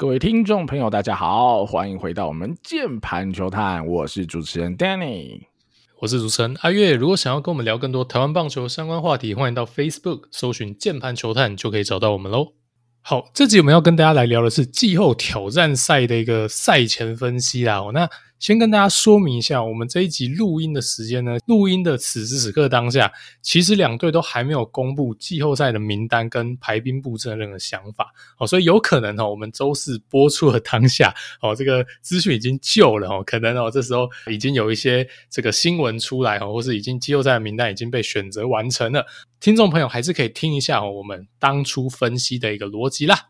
各位听众朋友，大家好，欢迎回到我们键盘球探，我是主持人 Danny，我是主持人阿月。如果想要跟我们聊更多台湾棒球相关话题，欢迎到 Facebook 搜寻键盘球探，就可以找到我们喽。好，这集我们要跟大家来聊的是季后挑战赛的一个赛前分析啦。那先跟大家说明一下，我们这一集录音的时间呢，录音的此时此刻当下，其实两队都还没有公布季后赛的名单跟排兵布阵的任何想法，哦，所以有可能哦，我们周四播出的当下，哦，这个资讯已经旧了哦，可能哦，这时候已经有一些这个新闻出来哦，或是已经季后赛的名单已经被选择完成了，听众朋友还是可以听一下哦，我们当初分析的一个逻辑啦。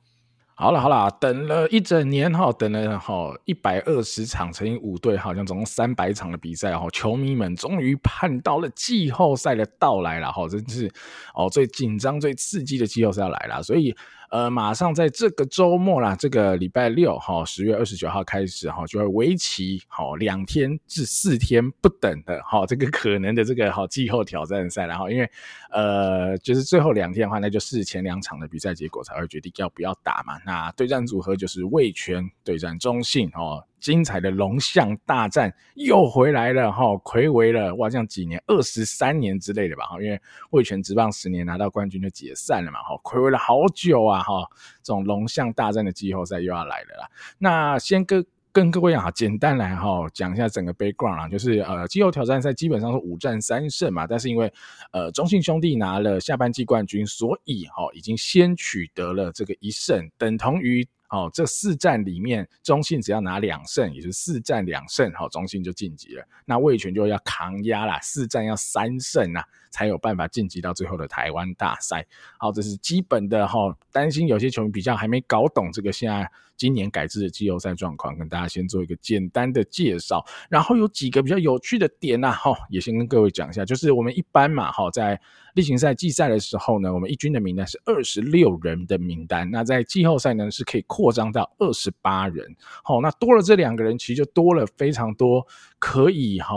好了好了，等了一整年哈，等了哈一百二十场乘以五队，好像总共三百场的比赛哈，球迷们终于盼到了季后赛的到来了哈，真是哦最紧张、最刺激的季后赛要来了，所以。呃，马上在这个周末啦，这个礼拜六哈，十月二十九号开始哈，就会为期好两天至四天不等的哈，这个可能的这个好季后挑战赛，然后因为呃，就是最后两天的话，那就是前两场的比赛结果才会决定要不要打嘛。那对战组合就是味全对战中性哦。精彩的龙象大战又回来了哈，睽违了哇，这样几年二十三年之类的吧哈，因为味全职棒十年拿到冠军就解散了嘛哈，睽违了好久啊哈，这种龙象大战的季后赛又要来了啦。那先跟跟各位啊，简单来哈讲一下整个 background 啊，就是呃季后挑战赛基本上是五战三胜嘛，但是因为呃中信兄弟拿了下半季冠军，所以哈已经先取得了这个一胜，等同于。哦，这四战里面，中信只要拿两胜，也就是四战两胜，好，中信就晋级了。那味全就要扛压啦，四战要三胜啊，才有办法晋级到最后的台湾大赛。好，这是基本的哈。担心有些球迷比较还没搞懂这个现在今年改制的季后赛状况，跟大家先做一个简单的介绍。然后有几个比较有趣的点呐，哈，也先跟各位讲一下，就是我们一般嘛，哈，在例行赛季赛的时候呢，我们一军的名单是二十六人的名单。那在季后赛呢，是可以扩张到二十八人。好，那多了这两个人，其实就多了非常多可以哈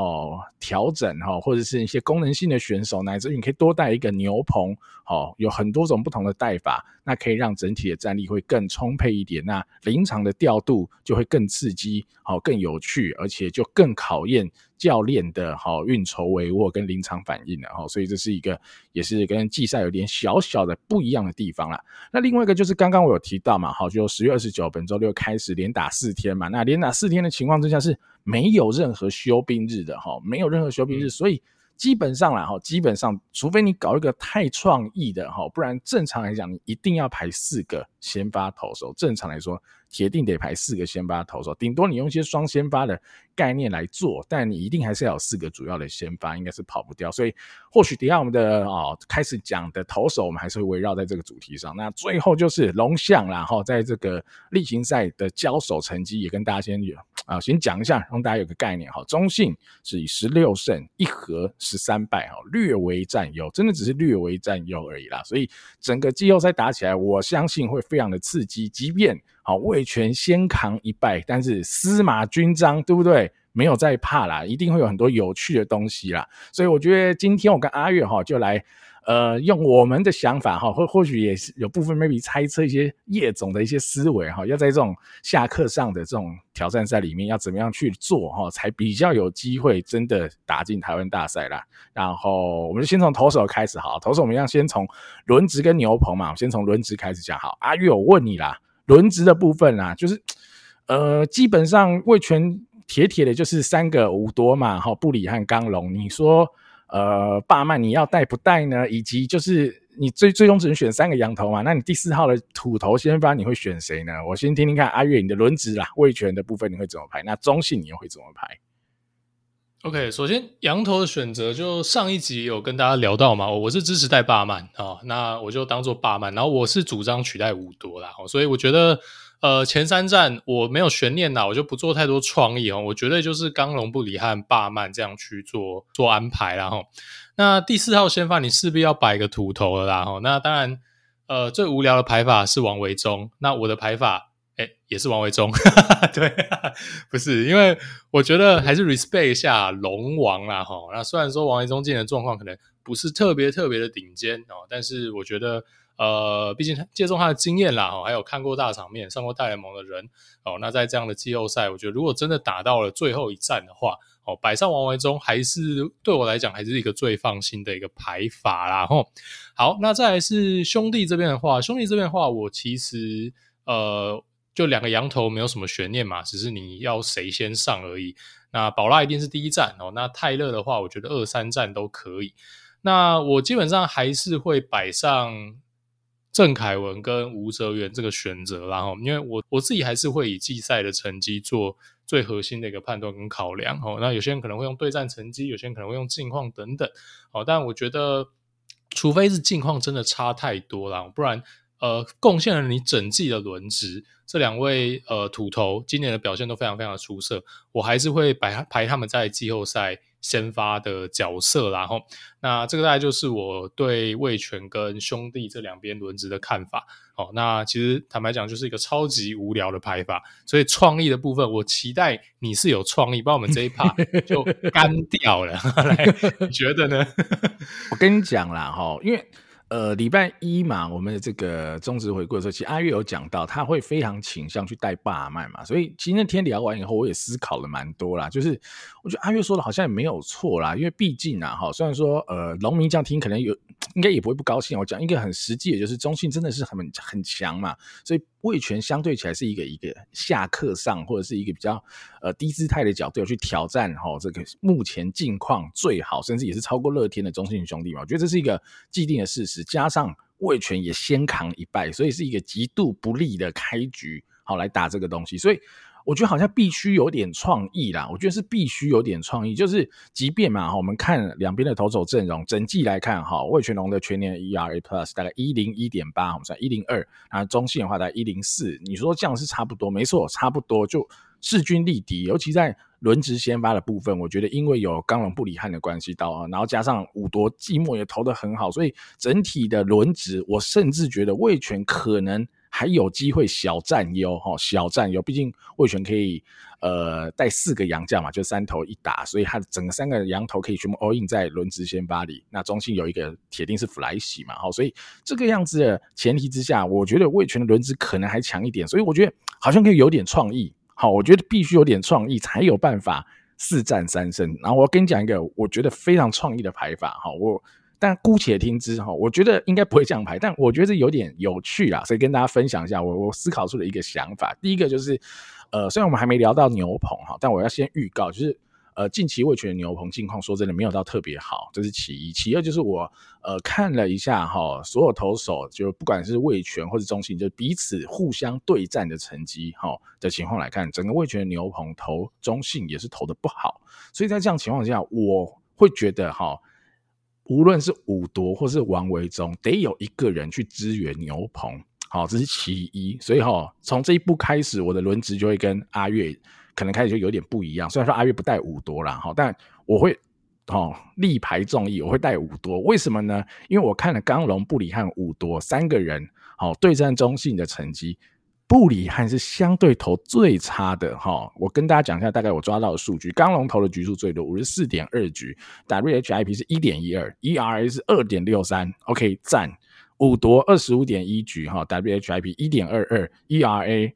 调整哈，或者是一些功能性的选手，乃至于你可以多带一个牛棚。好，有很多种不同的带法，那可以让整体的战力会更充沛一点。那临场的调度就会更刺激，好，更有趣，而且就更考验。教练的好运筹帷幄跟临场反应的哈，所以这是一个也是跟季赛有点小小的不一样的地方啦。那另外一个就是刚刚我有提到嘛，好，就十月二十九本周六开始连打四天嘛，那连打四天的情况之下是没有任何休兵日的哈，没有任何休兵日，所以基本上啦哈，基本上除非你搞一个太创意的哈，不然正常来讲你一定要排四个先发投手，正常来说。铁定得排四个先发投手，顶多你用一些双先发的概念来做，但你一定还是要有四个主要的先发，应该是跑不掉。所以或许等下我们的哦开始讲的投手，我们还是会围绕在这个主题上。那最后就是龙象啦，哈，在这个例行赛的交手成绩也跟大家先有啊先讲一下，让大家有个概念哈。中信是以十六胜一和十三败哈，略为占优，真的只是略为占优而已啦。所以整个季后赛打起来，我相信会非常的刺激，即便。好，味全先扛一败，但是司马军章对不对？没有在怕啦，一定会有很多有趣的东西啦。所以我觉得今天我跟阿月哈就来，呃，用我们的想法哈，或或许也是有部分 maybe 猜测一些叶总的一些思维哈，要在这种下课上的这种挑战赛里面要怎么样去做哈，才比较有机会真的打进台湾大赛啦。然后我们就先从投手开始好，投手我们要先从轮值跟牛棚嘛，我先从轮值开始讲好。阿月，我问你啦。轮值的部分啊，就是，呃，基本上味全铁铁的就是三个五多嘛，哈，布里和刚龙。你说，呃，霸曼你要带不带呢？以及就是你最最终只能选三个羊头嘛，那你第四号的土头先发你会选谁呢？我先听听看阿月你的轮值啦，味全的部分你会怎么排？那中信你又会怎么排？OK，首先羊头的选择，就上一集有跟大家聊到嘛，我是支持带霸曼啊，那我就当做霸曼，然后我是主张取代五多啦，所以我觉得呃前三站我没有悬念啦，我就不做太多创意哦，我觉得就是刚龙布里和霸曼这样去做做安排啦齁。那第四号先发你势必要摆个土头了啦齁，那当然呃最无聊的排法是王维忠，那我的排法。哎，也是王维中，对，不是，因为我觉得还是 respect 一下龙王啦，哈。那虽然说王维忠今年的状况可能不是特别特别的顶尖哦，但是我觉得呃，毕竟他借重他的经验啦，哦，还有看过大场面、上过大联盟的人，哦，那在这样的季后赛，我觉得如果真的打到了最后一战的话，哦，摆上王维中还是对我来讲还是一个最放心的一个排法啦，吼。好，那再来是兄弟这边的话，兄弟这边的话，我其实呃，就两个羊头没有什么悬念嘛，只是你要谁先上而已。那宝拉一定是第一站哦，那泰勒的话，我觉得二三站都可以。那我基本上还是会摆上。郑凯文跟吴哲源这个选择，然后因为我我自己还是会以季赛的成绩做最核心的一个判断跟考量哦。那有些人可能会用对战成绩，有些人可能会用近况等等哦。但我觉得，除非是近况真的差太多了，不然呃，贡献了你整季的轮值，这两位呃土头今年的表现都非常非常的出色，我还是会排排他们在季后赛。先发的角色，然后那这个大概就是我对魏权跟兄弟这两边轮值的看法。哦，那其实坦白讲，就是一个超级无聊的排法。所以创意的部分，我期待你是有创意，不然我们这一趴 就干掉了。来，你觉得呢？我跟你讲啦，哈，因为。呃，礼拜一嘛，我们的这个中职回顾的时候，其实阿月有讲到，他会非常倾向去带霸麦嘛，所以其实那天聊完以后，我也思考了蛮多啦。就是我觉得阿月说的好像也没有错啦，因为毕竟啊，哈，虽然说呃，农民这样听可能有，应该也不会不高兴。我讲一个很实际的，就是中信真的是很很强嘛，所以。味全相对起来是一个一个下课上或者是一个比较呃低姿态的角度去挑战哈、这个目前境况最好甚至也是超过乐天的中信兄弟嘛，我觉得这是一个既定的事实，加上味全也先扛一败，所以是一个极度不利的开局，好来打这个东西，所以。我觉得好像必须有点创意啦，我觉得是必须有点创意，就是即便嘛，我们看两边的投手阵容，整季来看哈，魏全龙的全年 ERA Plus 大概一零一点八，我们算一零二，然后中信的话大概一零四，你说这样是差不多，没错，差不多就势均力敌，尤其在轮值先发的部分，我觉得因为有刚龙布里汉的关系到啊，然后加上五夺季末也投得很好，所以整体的轮值，我甚至觉得魏全可能。还有机会小占优哈，小占优，毕竟味全可以呃带四个洋将嘛，就三头一打，所以他整个三个洋头可以全部 all in 在轮值先发里。那中信有一个铁定是弗莱西嘛，好，所以这个样子的前提之下，我觉得味全的轮值可能还强一点，所以我觉得好像可以有点创意。好，我觉得必须有点创意才有办法四战三胜。然后我要跟你讲一个我觉得非常创意的排法，哈，我。但姑且听之哈，我觉得应该不会这样排，但我觉得有点有趣啦，所以跟大家分享一下我我思考出的一个想法。第一个就是，呃，虽然我们还没聊到牛棚哈，但我要先预告，就是呃，近期味全的牛棚近况说真的没有到特别好，这是其一。其二就是我呃看了一下哈，所有投手就不管是味全或者中信，就彼此互相对战的成绩哈的情况来看，整个味全的牛棚投中信也是投的不好，所以在这样情况下，我会觉得哈。无论是五夺或是王维忠，得有一个人去支援牛棚，好，这是其一。所以哈，从这一步开始，我的轮值就会跟阿月可能开始就有点不一样。虽然说阿月不带五夺啦，哈，但我会哦力排众议，我会带五夺。为什么呢？因为我看了刚龙、布里汉、五夺三个人，好对战中信的成绩。布里汉是相对投最差的哈，我跟大家讲一下，大概我抓到的数据，刚龙投的局数最多，五十四点二局，WHIP 是一点一二，ERA 是二点六三，OK 赞，五夺二十五点一局哈，WHIP 一点二二，ERA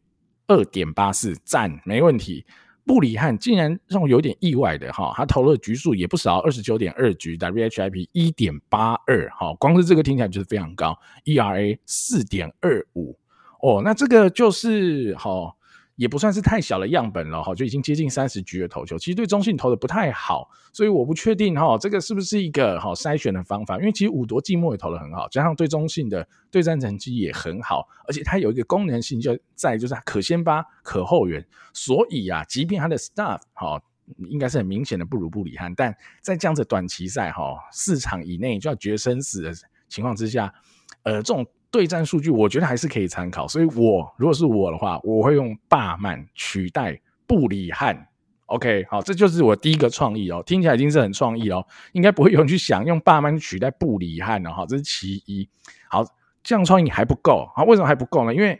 二点八四，赞，没问题。布里汉竟然让我有点意外的哈，他投了局数也不少，二十九点二局，WHIP 一点八二，哈，光是这个听起来就是非常高，ERA 四点二五。哦，那这个就是好、哦，也不算是太小的样本了哈，就已经接近三十局的投球，其实对中信投的不太好，所以我不确定哈、哦，这个是不是一个好筛选的方法？因为其实五夺季末也投的很好，加上对中信的对战成绩也很好，而且它有一个功能性就在就是可先发可后援，所以啊，即便他的 staff 哈，应该是很明显的不如布里汉，但在这样子短期赛哈，四场以内就要决生死的情况之下，呃，这种。对战数据，我觉得还是可以参考，所以我如果是我的话，我会用霸曼取代布里汉。OK，好，这就是我第一个创意哦，听起来已经是很创意哦，应该不会有人去想用霸曼取代布里汉的哈，这是其一。好，这样创意还不够啊？为什么还不够呢？因为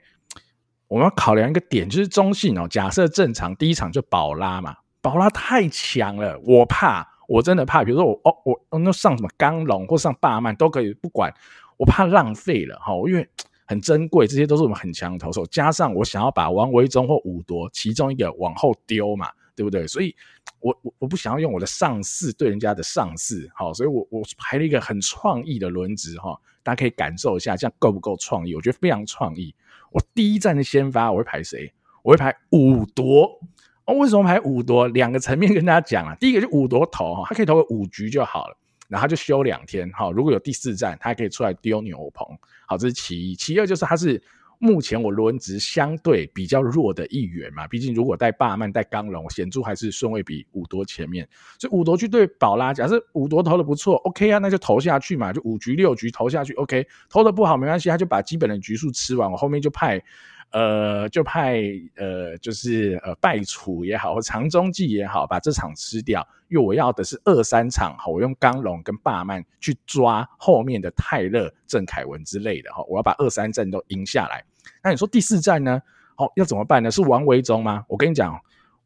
我们要考量一个点，就是中性哦，假设正常第一场就宝拉嘛，宝拉太强了，我怕，我真的怕。比如说我哦，我那上什么钢龙或上霸曼都可以，不管。我怕浪费了哈，因为 很珍贵，这些都是我们很强的投手，加上我想要把王维忠或五铎其中一个往后丢嘛，对不对？所以 我我我不想要用我的上四对人家的上四，好，所以我我排了一个很创意的轮值哈，大家可以感受一下，这样够不够创意？我觉得非常创意。我第一站的先发我会排谁？我会排五铎。哦，为什么排五铎？两个层面跟大家讲啊。第一个就武铎投哈，他可以投个五局就好了，然后他就休两天哈。如果有第四站，他还可以出来丢牛棚。好，这是其一。其二就是他是目前我轮值相对比较弱的一员嘛。毕竟如果带霸曼带刚龙，显著还是顺位比武铎前面。所以武铎去对宝拉，假设武铎投的不错，OK 啊，那就投下去嘛，就五局六局投下去，OK。投的不好没关系，他就把基本的局数吃完，我后面就派。呃，就派呃，就是呃，败楚也好，或长中计也好，把这场吃掉。因为我要的是二三场，好，我用刚龙跟霸曼去抓后面的泰勒、郑凯文之类的，哈，我要把二三战都赢下来。那你说第四战呢？好，要怎么办呢？是王维忠吗？我跟你讲，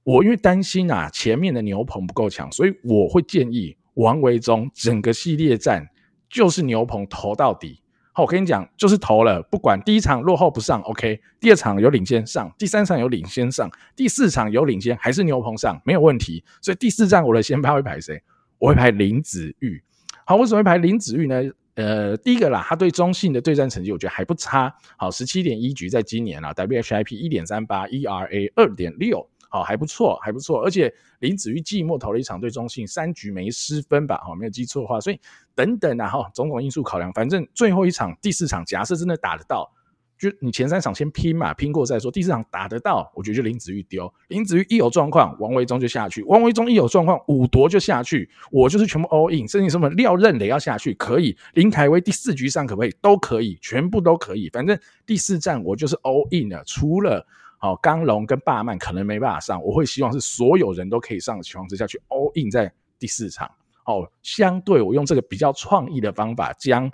我因为担心啊，前面的牛棚不够强，所以我会建议王维忠整个系列战就是牛棚投到底。好，我跟你讲，就是投了，不管第一场落后不上，OK，第二场有领先上，第三场有领先上，第四场有领先，还是牛棚上，没有问题。所以第四站我的先发会排谁？我会排林子玉。好，为什么会排林子玉呢？呃，第一个啦，他对中信的对战成绩我觉得还不差。好，十七点一局在今年啊，WHIP 一点三八，ERA 二点六。好，还不错，还不错，而且林子玉寂寞投了一场对中信，三局没失分吧？好，没有记错的话，所以等等啊，哈，种种因素考量，反正最后一场第四场，假设真的打得到，就你前三场先拼嘛，拼过再说，第四场打得到，我觉得就林子玉丢，林子玉一有状况，王维中就下去，王维中一有状况，武铎就下去，我就是全部 all in，甚至什么廖任磊要下去，可以，林凯威第四局上可不可以？都可以，全部都可以，反正第四站我就是 all in 了，除了。好，刚龙跟霸曼可能没办法上，我会希望是所有人都可以上的情况之下去 all in 在第四场。哦，相对我用这个比较创意的方法，将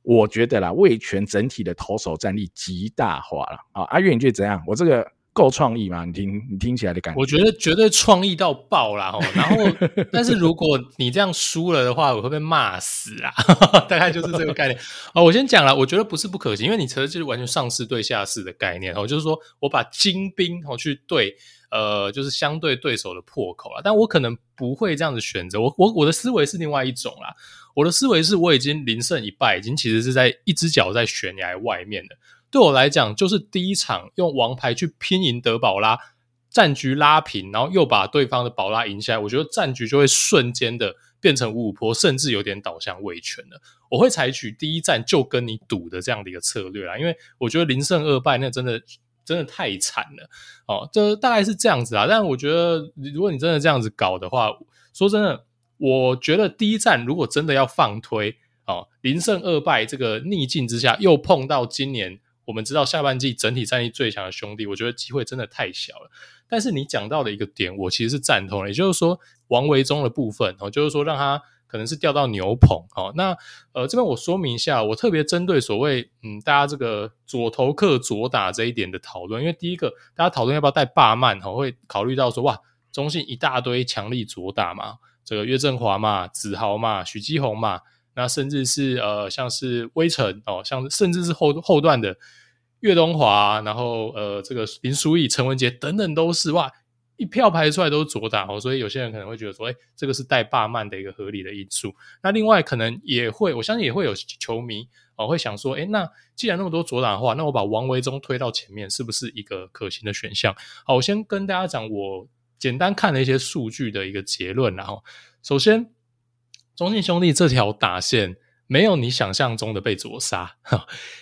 我觉得啦，味全整体的投手战力极大化了。啊，阿月你觉得怎样？我这个。够创意吗？你听，你听起来的感觉，我觉得绝对创意到爆啦！然后，但是如果你这样输了的话，我会被骂死啊！大概就是这个概念。哦，我先讲了，我觉得不是不可行，因为你其实就是完全上士对下士的概念哦，就是说我把精兵哦去对呃，就是相对对手的破口了，但我可能不会这样子选择，我我我的思维是另外一种啦，我的思维是我已经零胜一败，已经其实是在一只脚在悬崖外面的。对我来讲，就是第一场用王牌去拼赢德保拉，战局拉平，然后又把对方的宝拉赢下来，我觉得战局就会瞬间的变成五五波，甚至有点倒向味全了。我会采取第一战就跟你赌的这样的一个策略啦，因为我觉得零胜二败那真的真的太惨了哦，这大概是这样子啊。但我觉得如果你真的这样子搞的话，说真的，我觉得第一战如果真的要放推哦，零胜二败这个逆境之下，又碰到今年。我们知道下半季整体战力最强的兄弟，我觉得机会真的太小了。但是你讲到的一个点，我其实是赞同的，也就是说王维中的部分哦，就是说让他可能是调到牛棚哦。那呃这边我说明一下，我特别针对所谓嗯大家这个左投客左打这一点的讨论，因为第一个大家讨论要不要带霸曼哦，会考虑到说哇中信一大堆强力左打嘛，这个岳振华嘛、子豪嘛、许基宏嘛。那甚至是呃，像是威城哦，像甚至是后后段的岳东华，然后呃，这个林书义、陈文杰等等都是哇，一票排出来都是左打哦，所以有些人可能会觉得说，哎，这个是带霸曼的一个合理的因素。那另外可能也会，我相信也会有球迷哦会想说，哎，那既然那么多左打的话，那我把王维忠推到前面，是不是一个可行的选项？好，我先跟大家讲，我简单看了一些数据的一个结论，然后首先。中信兄弟这条打线没有你想象中的被左杀，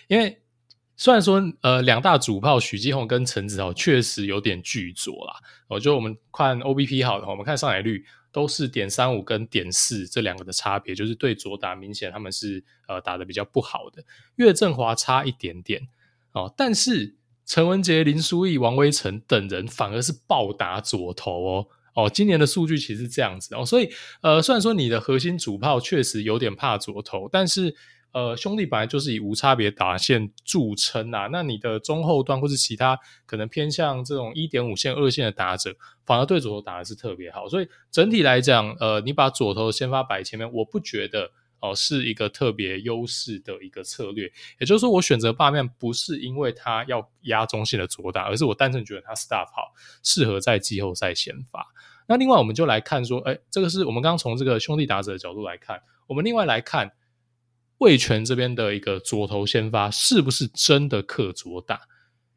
因为虽然说呃两大主炮许继宏跟陈子豪确实有点巨左啦，我觉得我们看 OBP 好的话，我们看上海率都是点三五跟点四这两个的差别，就是对左打明显他们是呃打的比较不好的，岳振华差一点点哦，但是陈文杰、林书义、王威成等人反而是暴打左投哦。哦，今年的数据其实是这样子哦，所以呃，虽然说你的核心主炮确实有点怕左投，但是呃，兄弟本来就是以无差别打线著称啊，那你的中后段或是其他可能偏向这种一点五线、二线的打者，反而对左投打的是特别好，所以整体来讲，呃，你把左投先发摆前面，我不觉得哦，是一个特别优势的一个策略。也就是说，我选择罢面不是因为他要压中信的左打，而是我单纯觉得他 stuff 好，适合在季后赛先发。那另外，我们就来看说，哎，这个是我们刚刚从这个兄弟打者的角度来看，我们另外来看魏权这边的一个左投先发是不是真的克左打？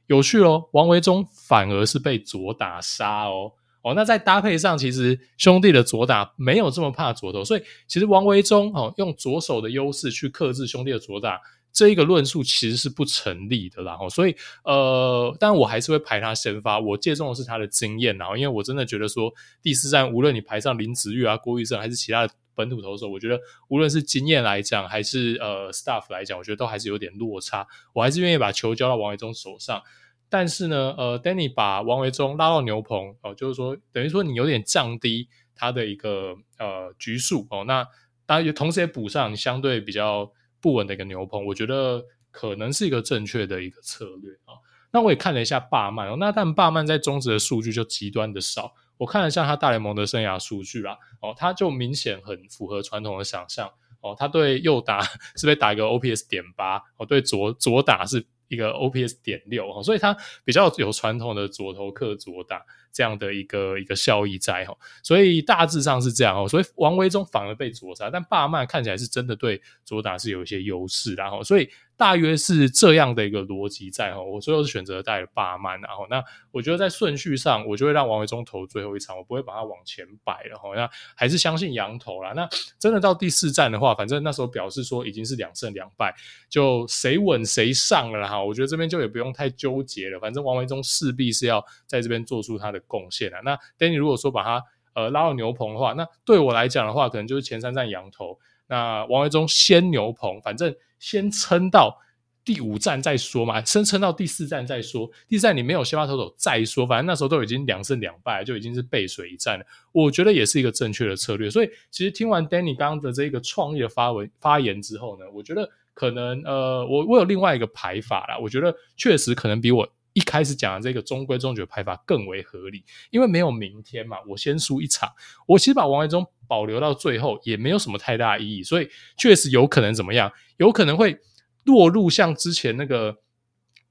有趣哦，王维中反而是被左打杀哦。哦，那在搭配上，其实兄弟的左打没有这么怕左投，所以其实王维忠哦用左手的优势去克制兄弟的左打，这一个论述其实是不成立的啦。然后，所以呃，但我还是会排他先发。我借重的是他的经验，然后因为我真的觉得说第四站无论你排上林子玉啊、郭玉正还是其他的本土投手，我觉得无论是经验来讲还是呃 staff 来讲，我觉得都还是有点落差。我还是愿意把球交到王维忠手上。但是呢，呃，Danny 把王维忠拉到牛棚哦，就是说等于说你有点降低他的一个呃局数哦，那当然也同时也补上你相对比较不稳的一个牛棚，我觉得可能是一个正确的一个策略啊、哦。那我也看了一下霸曼哦，那但霸曼在中职的数据就极端的少，我看了一下他大联盟的生涯数据啦，哦，他就明显很符合传统的想象哦，他对右打 是被打一个 OPS 点八哦，对左左打是。一个 OPS 点六哈，所以它比较有传统的左投克左打这样的一个一个效益在哈，所以大致上是这样哦。所以王维忠反而被左杀，但罢曼看起来是真的对左打是有一些优势，然后所以。大约是这样的一个逻辑在哈，我最后是选择带了罢曼，然后那我觉得在顺序上，我就会让王维忠投最后一场，我不会把它往前摆了哈。那还是相信羊头啦。那真的到第四战的话，反正那时候表示说已经是两胜两败，就谁稳谁上了哈。我觉得这边就也不用太纠结了，反正王维忠势必是要在这边做出他的贡献啊。那 Danny 如果说把他呃拉到牛棚的话，那对我来讲的话，可能就是前三站羊头。那王维忠先牛棚，反正先撑到第五站再说嘛，先撑到第四站再说。第四站你没有先发投手再说，反正那时候都已经两胜两败，就已经是背水一战了。我觉得也是一个正确的策略。所以其实听完 Danny 刚刚的这个创意的发文发言之后呢，我觉得可能呃，我我有另外一个排法啦。我觉得确实可能比我一开始讲的这个中规中矩的排法更为合理，因为没有明天嘛，我先输一场，我其实把王维中。保留到最后也没有什么太大意义，所以确实有可能怎么样？有可能会落入像之前那个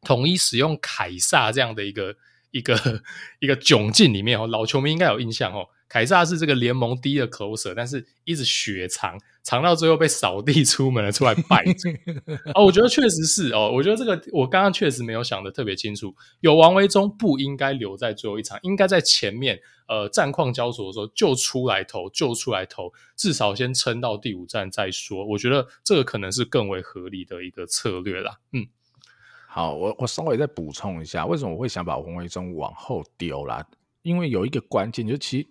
统一使用凯撒这样的一个一个一个窘境里面哦。老球迷应该有印象哦。凯撒是这个联盟第一的 closer，但是一直血藏，藏到最后被扫地出门了，出来败 哦，我觉得确实是哦，我觉得这个我刚刚确实没有想的特别清楚。有王维忠不应该留在最后一场，应该在前面呃战况焦灼的时候就出来投，就出来投，至少先撑到第五战再说。我觉得这个可能是更为合理的一个策略啦。嗯，好，我我稍微再补充一下，为什么我会想把王维忠往后丢啦？因为有一个关键，就其实，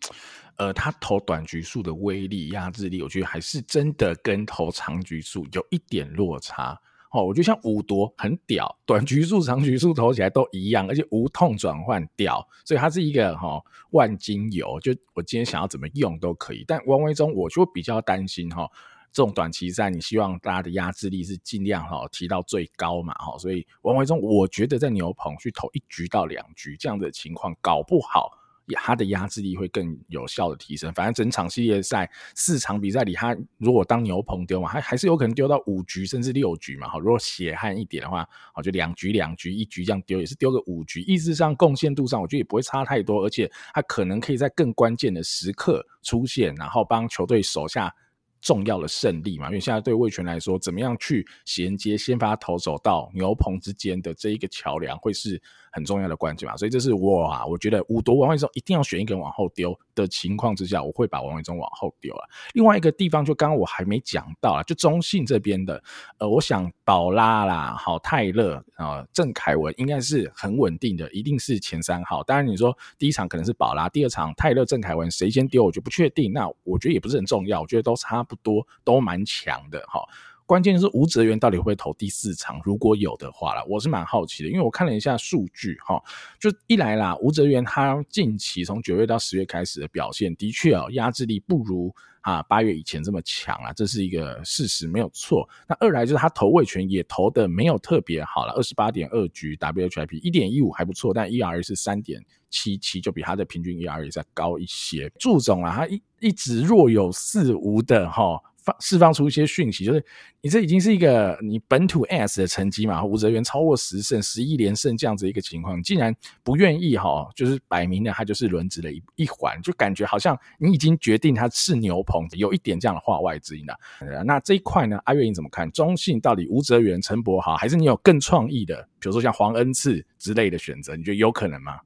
呃，他投短局数的威力、压制力，我觉得还是真的跟投长局数有一点落差。哦，我觉得像五夺很屌，短局数、长局数投起来都一样，而且无痛转换屌，所以它是一个哈、哦、万金油，就我今天想要怎么用都可以。但王维忠，我就比较担心哈。哦这种短期赛，你希望大家的压制力是尽量哈提到最高嘛哈，所以王维忠，我觉得在牛棚去投一局到两局这样的情况，搞不好他的压制力会更有效的提升。反正整场系列赛四场比赛里，他如果当牛棚丢嘛，还还是有可能丢到五局甚至六局嘛哈。如果血汗一点的话，好就两局两局一局这样丢，也是丢个五局，意志上贡献度上，我觉得也不会差太多，而且他可能可以在更关键的时刻出现，然后帮球队手下。重要的胜利嘛，因为现在对魏全来说，怎么样去衔接先发投手到牛棚之间的这一个桥梁，会是很重要的关键嘛。所以这是我啊，我觉得五夺王位中一定要选一个人往后丢的情况之下，我会把王位中往后丢了。另外一个地方，就刚刚我还没讲到啊，就中信这边的，呃，我想宝拉啦，好泰勒啊，郑凯文应该是很稳定的，一定是前三号。当然你说第一场可能是宝拉，第二场泰勒、郑凯文谁先丢，我就不确定。那我觉得也不是很重要，我觉得都差不多，都蛮强的哈。关键是吴哲源到底会投第四场？如果有的话啦，我是蛮好奇的，因为我看了一下数据哈，就一来啦，吴哲源他近期从九月到十月开始的表现，的确哦，压制力不如啊八月以前这么强啊，这是一个事实，没有错。那二来就是他投位权也投的没有特别好了，二十八点二局 WHIP 一点一五还不错，但 ERA 是三点七七，就比他的平均 ERA 再高一些。祝总啊，他一一直若有似无的哈。放释放出一些讯息，就是你这已经是一个你本土 S 的成绩嘛，武则元超过十胜、十一连胜这样子一个情况，竟然不愿意哈，就是摆明了他就是轮值的一一环，就感觉好像你已经决定他是牛棚，有一点这样的话外之音了。那这一块呢，阿月你怎么看？中信到底武则元、陈柏豪，还是你有更创意的，比如说像黄恩赐之类的选择？你觉得有可能吗？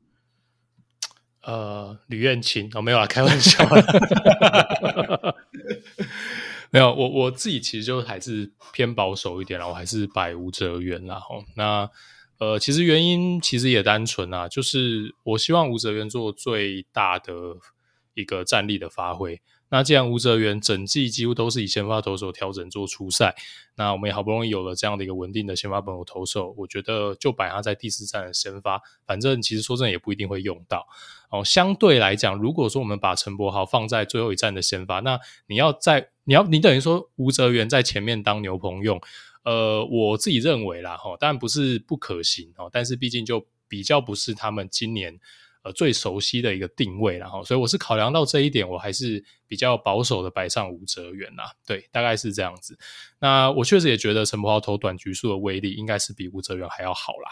呃，吕彦琴，哦、没有啊，开玩笑。没有，我我自己其实就还是偏保守一点啦，我还是摆吴哲元啦。吼，那呃，其实原因其实也单纯啊，就是我希望吴哲元做最大的一个战力的发挥。那既然吴哲元整季几乎都是以先发投手调整做出赛，那我们也好不容易有了这样的一个稳定的先发本土投手，我觉得就摆他在第四站的先发，反正其实说真的也不一定会用到。哦，相对来讲，如果说我们把陈柏豪放在最后一站的先发，那你要在你要你等于说吴哲元在前面当牛棚用，呃，我自己认为啦，哈，当然不是不可行哦，但是毕竟就比较不是他们今年。呃，最熟悉的一个定位，然后，所以我是考量到这一点，我还是比较保守的摆上吴哲元啦。对，大概是这样子。那我确实也觉得陈柏豪投短局数的威力应该是比吴哲元还要好啦。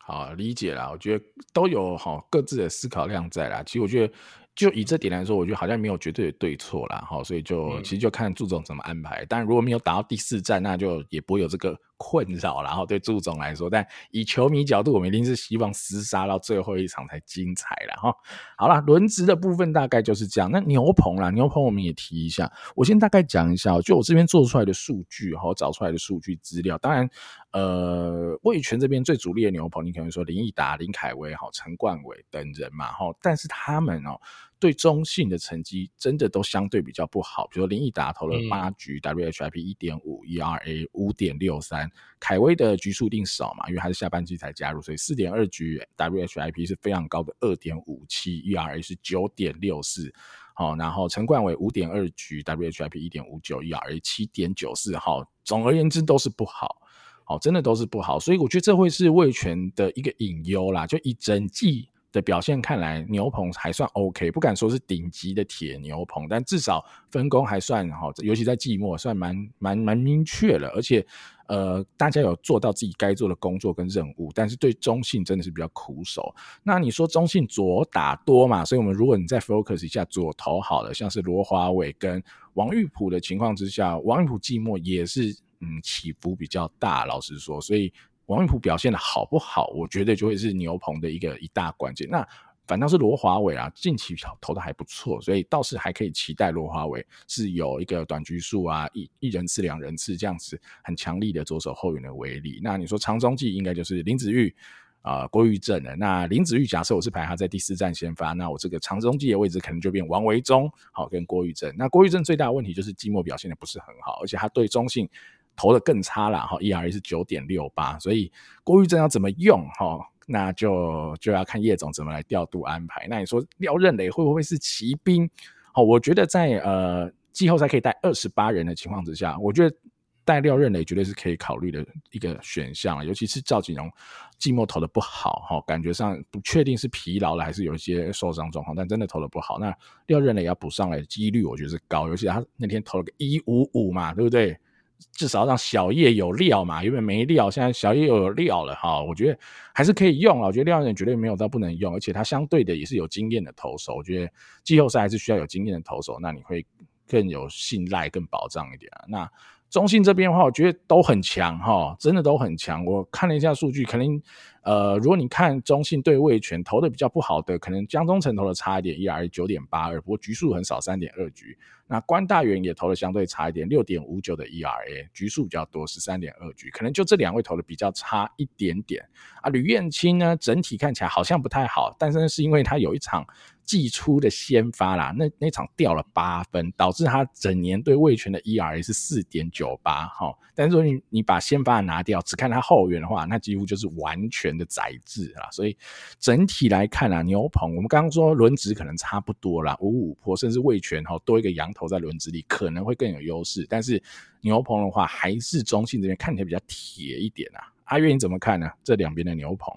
好，理解啦，我觉得都有好各自的思考量在啦。其实我觉得。就以这点来说，我觉得好像没有绝对的对错啦，哈，所以就其实就看祝总怎么安排。当然，如果没有打到第四战，那就也不会有这个困扰，然后对祝总来说，但以球迷角度，我们一定是希望厮杀到最后一场才精彩了，哈。好了，轮值的部分大概就是这样。那牛棚啦，牛棚我们也提一下。我先大概讲一下，就我这边做出来的数据，哈，找出来的数据资料。当然，呃，魏权这边最主力的牛棚，你可能说林奕达、林凯威、哈、陈冠伟等人嘛，哈，但是他们哦。对中信的成绩真的都相对比较不好，比如林毅达投了八局，WHIP 一点五，ERA 五点六三，凯威的局数一定少嘛，因为他是下半季才加入，所以四点二局，WHIP 是非常高的二点五七，ERA 是九点六四，好，然后陈冠伟五点二局，WHIP 一点五九，ERA 七点九四，好，总而言之都是不好，好，真的都是不好，所以我觉得这会是味全的一个隐忧啦，就一整季。的表现看来，牛棚还算 OK，不敢说是顶级的铁牛棚，但至少分工还算好，尤其在季末算蛮蛮蛮明确了。而且，呃，大家有做到自己该做的工作跟任务，但是对中信真的是比较苦手。那你说中信左打多嘛？所以我们如果你再 focus 一下左投好了，像是罗华伟跟王玉普的情况之下，王玉普季末也是嗯起伏比较大，老实说，所以。王玉普表现的好不好，我觉得就会是牛棚的一个一大关键。那反倒是罗华伟啊，近期投的还不错，所以倒是还可以期待罗华伟是有一个短局数啊，一一人次、两人次这样子很强力的左手后援的威力。那你说长中继应该就是林子玉啊、郭玉正了。那林子玉假设我是排他在第四站先发，那我这个长中继的位置可能就变王维中好跟郭玉正。那郭玉正最大的问题就是季末表现的不是很好，而且他对中信。投的更差了哈，ERA 是九点六八，所以郭玉正要怎么用哈，那就就要看叶总怎么来调度安排。那你说廖任磊会不会是骑兵？好，我觉得在呃季后赛可以带二十八人的情况之下，我觉得带廖任磊绝对是可以考虑的一个选项，尤其是赵景荣季末投的不好哈，感觉上不确定是疲劳了还是有一些受伤状况，但真的投的不好，那廖任磊要补上来的几率我觉得是高，尤其他那天投了个一五五嘛，对不对？至少让小叶有料嘛，因为没料，现在小叶有料了哈，我觉得还是可以用啊。我觉得廖任绝对没有到不能用，而且他相对的也是有经验的投手。我觉得季后赛还是需要有经验的投手，那你会更有信赖、更保障一点啊。那中信这边的话，我觉得都很强哈，真的都很强。我看了一下数据，可能。呃，如果你看中信对味全投的比较不好的，可能江中诚投的差一点，ERA 九点八二，不过局数很少，三点二局。那关大元也投的相对差一点，六点五九的 ERA，局数比较多，十三点二局。可能就这两位投的比较差一点点啊。吕彦青呢，整体看起来好像不太好，但是是因为他有一场季初的先发啦，那那场掉了八分，导致他整年对味全的 ERA 是四点九八哈。但是说你你把先发拿掉，只看他后援的话，那几乎就是完全。的宰制啊，所以整体来看啊，牛棚我们刚刚说轮值可能差不多啦，五五坡甚至味全哈多一个羊头在轮值里可能会更有优势，但是牛棚的话还是中信这边看起来比较铁一点啊。阿月你怎么看呢？这两边的牛棚？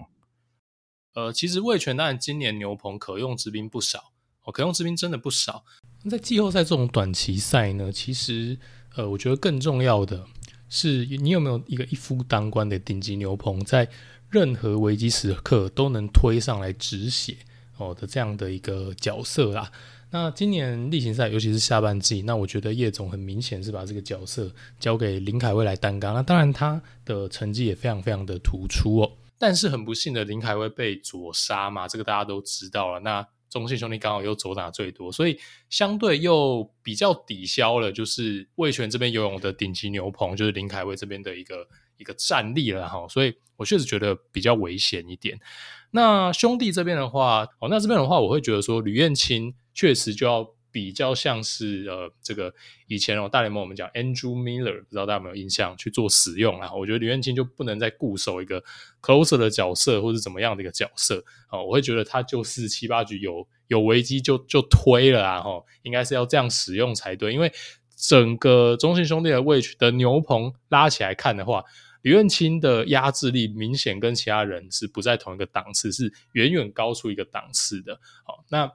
呃，其实味全当然今年牛棚可用之兵不少哦，可用之兵真的不少。那在季后赛这种短期赛呢，其实呃，我觉得更重要的是，你有没有一个一夫当关的顶级牛棚，在任何危机时刻都能推上来止血哦的这样的一个角色啦。那今年例行赛，尤其是下半季，那我觉得叶总很明显是把这个角色交给林凯威来担纲。那当然他的成绩也非常非常的突出哦。但是很不幸的，林凯威被左杀嘛，这个大家都知道了。那中信兄弟刚好又左打最多，所以相对又比较抵消了，就是味全这边游泳的顶级牛棚，就是林凯威这边的一个一个战力了哈。所以我确实觉得比较危险一点。那兄弟这边的话，哦，那这边的话，我会觉得说吕彦青。确实就要比较像是呃，这个以前哦，大联盟我们讲 Andrew Miller，不知道大家有没有印象去做使用啊？我觉得李彦青就不能再固守一个 closer 的角色，或是怎么样的一个角色啊？我会觉得他就是七八局有有危机就就推了啊！哈，应该是要这样使用才对，因为整个中信兄弟的位置的牛棚拉起来看的话，李彦青的压制力明显跟其他人是不在同一个档次，是远远高出一个档次的。好，那。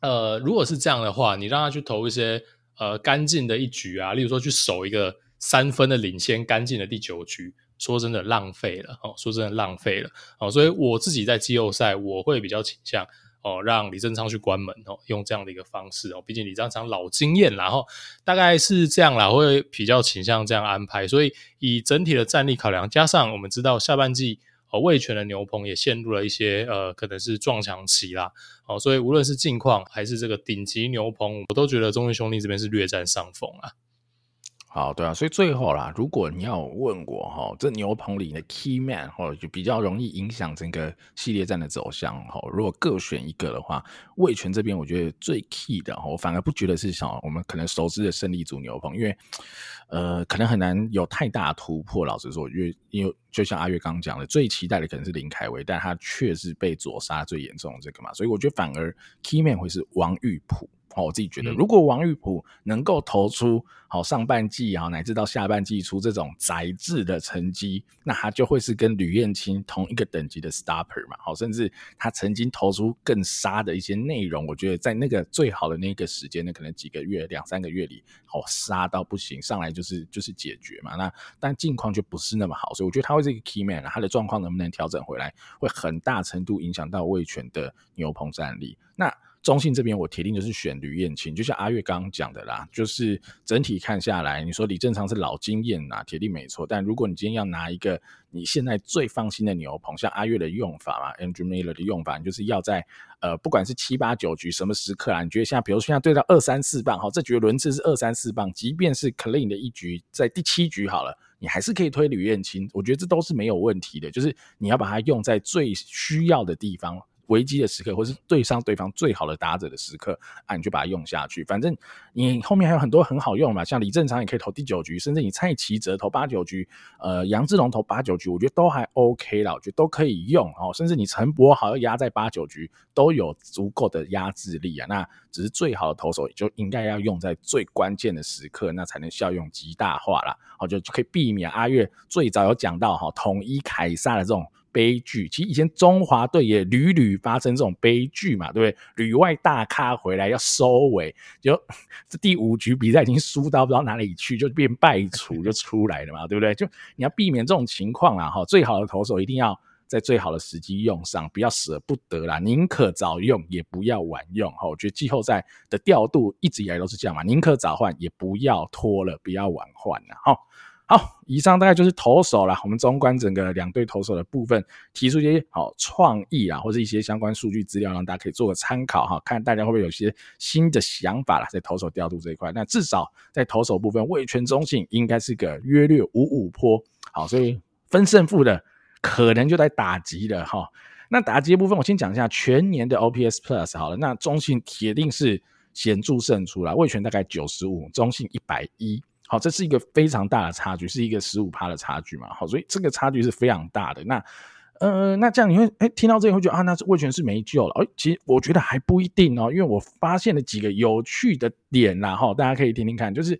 呃，如果是这样的话，你让他去投一些呃干净的一局啊，例如说去守一个三分的领先干净的第九局，说真的浪费了哦，说真的浪费了哦，所以我自己在季后赛我会比较倾向哦，让李正昌去关门哦，用这样的一个方式哦，毕竟李正昌老经验，然后大概是这样啦，会比较倾向这样安排，所以以整体的战力考量，加上我们知道下半季。哦，味全的牛棚也陷入了一些呃，可能是撞墙期啦。哦，所以无论是近况还是这个顶级牛棚，我都觉得中信兄弟这边是略占上风啊。好，对啊，所以最后啦，如果你要问我哈，这牛棚里的 key man 哈，就比较容易影响整个系列战的走向哈。如果各选一个的话，味全这边我觉得最 key 的哈，我反而不觉得是像我们可能熟知的胜利组牛棚，因为呃，可能很难有太大突破。老实说，因为因为就像阿月刚刚讲的，最期待的可能是林凯威，但他却是被左杀最严重的这个嘛，所以我觉得反而 key man 会是王玉普。哦，我自己觉得，如果王玉普能够投出好上半季啊，乃至到下半季出这种宅制的成绩，那他就会是跟吕燕青同一个等级的 stopper 嘛。好，甚至他曾经投出更杀的一些内容，我觉得在那个最好的那个时间，呢可能几个月、两三个月里，好杀到不行，上来就是就是解决嘛。那但近况就不是那么好，所以我觉得他会是一个 key man，他的状况能不能调整回来，会很大程度影响到味权的牛棚战力。那中信这边，我铁定就是选吕彦青，就像阿月刚刚讲的啦，就是整体看下来，你说李正昌是老经验呐，铁定没错。但如果你今天要拿一个你现在最放心的牛棚，像阿月的用法嘛，Andrew Miller 的用法，你就是要在呃，不管是七八九局什么时刻啊，你觉得现在，比如说现在对到二三四棒，哈，这局轮次是二三四棒，即便是 clean 的一局，在第七局好了，你还是可以推吕燕青，我觉得这都是没有问题的，就是你要把它用在最需要的地方。危机的时刻，或是对上对方最好的打者的时刻，啊，你就把它用下去。反正你后面还有很多很好用嘛，像李正常也可以投第九局，甚至你蔡奇哲投八九局，呃，杨志龙投八九局，我觉得都还 OK 啦，我觉得都可以用哦。甚至你陈柏豪要压在八九局，都有足够的压制力啊。那只是最好的投手，就应该要用在最关键的时刻，那才能效用极大化啦。好，就就可以避免阿月最早有讲到哈，统一凯撒的这种。悲剧，其实以前中华队也屡屡发生这种悲剧嘛，对不对？旅外大咖回来要收尾，就 这第五局比赛已经输到不知道哪里去，就变败处 就出来了嘛，对不对？就你要避免这种情况啦，哈，最好的投手一定要在最好的时机用上，不要舍不得啦，宁可早用也不要晚用，哈，我觉得季后赛的调度一直以来都是这样嘛，宁可早换也不要拖了，不要晚换了，哈。好，以上大概就是投手啦。我们纵观整个两队投手的部分，提出一些好创意啊，或者一些相关数据资料，让大家可以做个参考哈。看大家会不会有些新的想法啦，在投手调度这一块。那至少在投手部分，味全中信应该是个约略五五坡。好，所以分胜负的可能就在打击了哈。那打击的部分，我先讲一下全年的 OPS Plus 好了。那中信铁定是显著胜出啦，味全大概九十五，中信一百一。好，这是一个非常大的差距，是一个十五趴的差距嘛。好，所以这个差距是非常大的。那，呃，那这样你会哎听到这里会觉得啊，那味全是没救了。哎，其实我觉得还不一定哦，因为我发现了几个有趣的点啦。哈，大家可以听听看，就是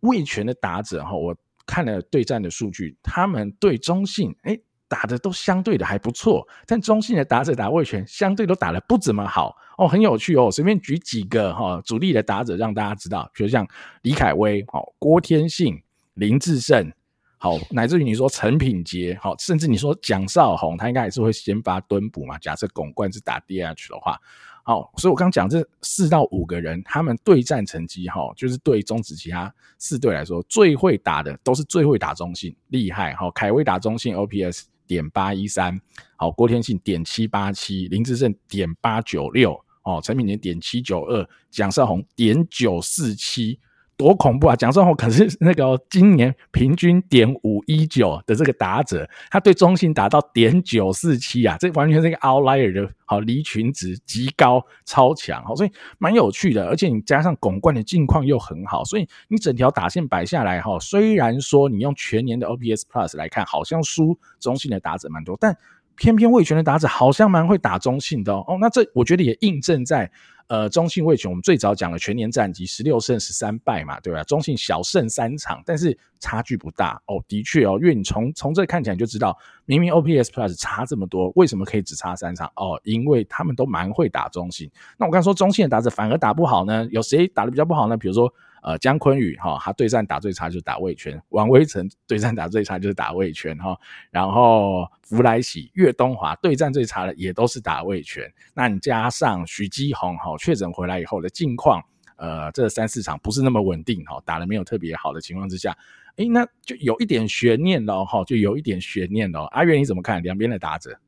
味全的打者哈，我看了对战的数据，他们对中信哎打的都相对的还不错，但中信的打者打味全相对都打的不怎么好哦，很有趣哦。随便举几个哈、哦、主力的打者让大家知道，比如像李凯威、好、哦、郭天信、林志胜，好乃至于你说陈品杰，好甚至你说蒋少红，他应该也是会先发蹲捕嘛。假设巩冠是打 DH 的话，好，所以我刚讲这四到五个人，他们对战成绩哈，就是对中职其他四队来说最会打的都是最会打中信，厉害哈。凯威打中信 OPS。点八一三，好，郭天信点七八七，林志胜点八九六，哦，陈敏年点七九二，蒋少宏点九四七。多恐怖啊！蒋少宏可是那个今年平均点五一九的这个打者，他对中信打到点九四七啊，这完全是一个 outlier 的好离群值极高超强，好，所以蛮有趣的。而且你加上巩冠的近况又很好，所以你整条打线摆下来哈，虽然说你用全年的 OPS Plus 来看，好像输中信的打者蛮多，但偏偏魏权的打子好像蛮会打中性的。哦，那这我觉得也印证在。呃，中信味全，我们最早讲了全年战绩十六胜十三败嘛，对吧？中信小胜三场，但是差距不大哦。的确哦，因为你从从这看起来就知道，明明 OPS Plus 差这么多，为什么可以只差三场？哦，因为他们都蛮会打中信。那我刚说中信的打者反而打不好呢？有谁打得比较不好呢？比如说。呃，江坤宇哈，他对战打最差就是打味全；王威成对战打最差就是打味全哈。然后福来喜、岳东华对战最差的也都是打味全。那你加上徐基宏哈，确诊回来以后的近况，呃，这三四场不是那么稳定哈，打得没有特别好的情况之下，哎，那就有一点悬念了哈，就有一点悬念了。阿元你怎么看两边的打者？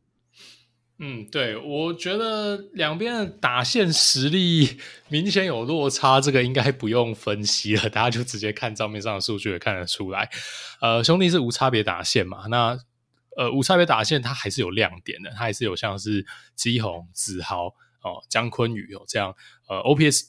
嗯，对，我觉得两边的打线实力明显有落差，这个应该不用分析了，大家就直接看账面上的数据也看得出来。呃，兄弟是无差别打线嘛，那呃无差别打线它还是有亮点的，它还是有像是基宏、子豪哦、姜坤宇哦这样呃 OPS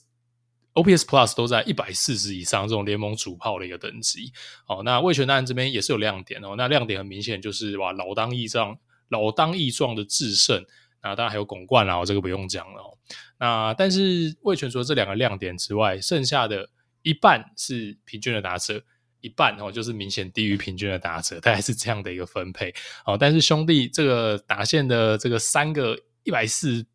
OPS Plus 都在一百四十以上这种联盟主炮的一个等级。哦，那味全男这边也是有亮点哦，那亮点很明显就是哇老当益壮。老当益壮的制胜，那当然还有巩冠啊，这个不用讲了哦。那但是味全除了这两个亮点之外，剩下的一半是平均的打者，一半哦就是明显低于平均的打者，大概是这样的一个分配哦。但是兄弟这个打线的这个三个一百四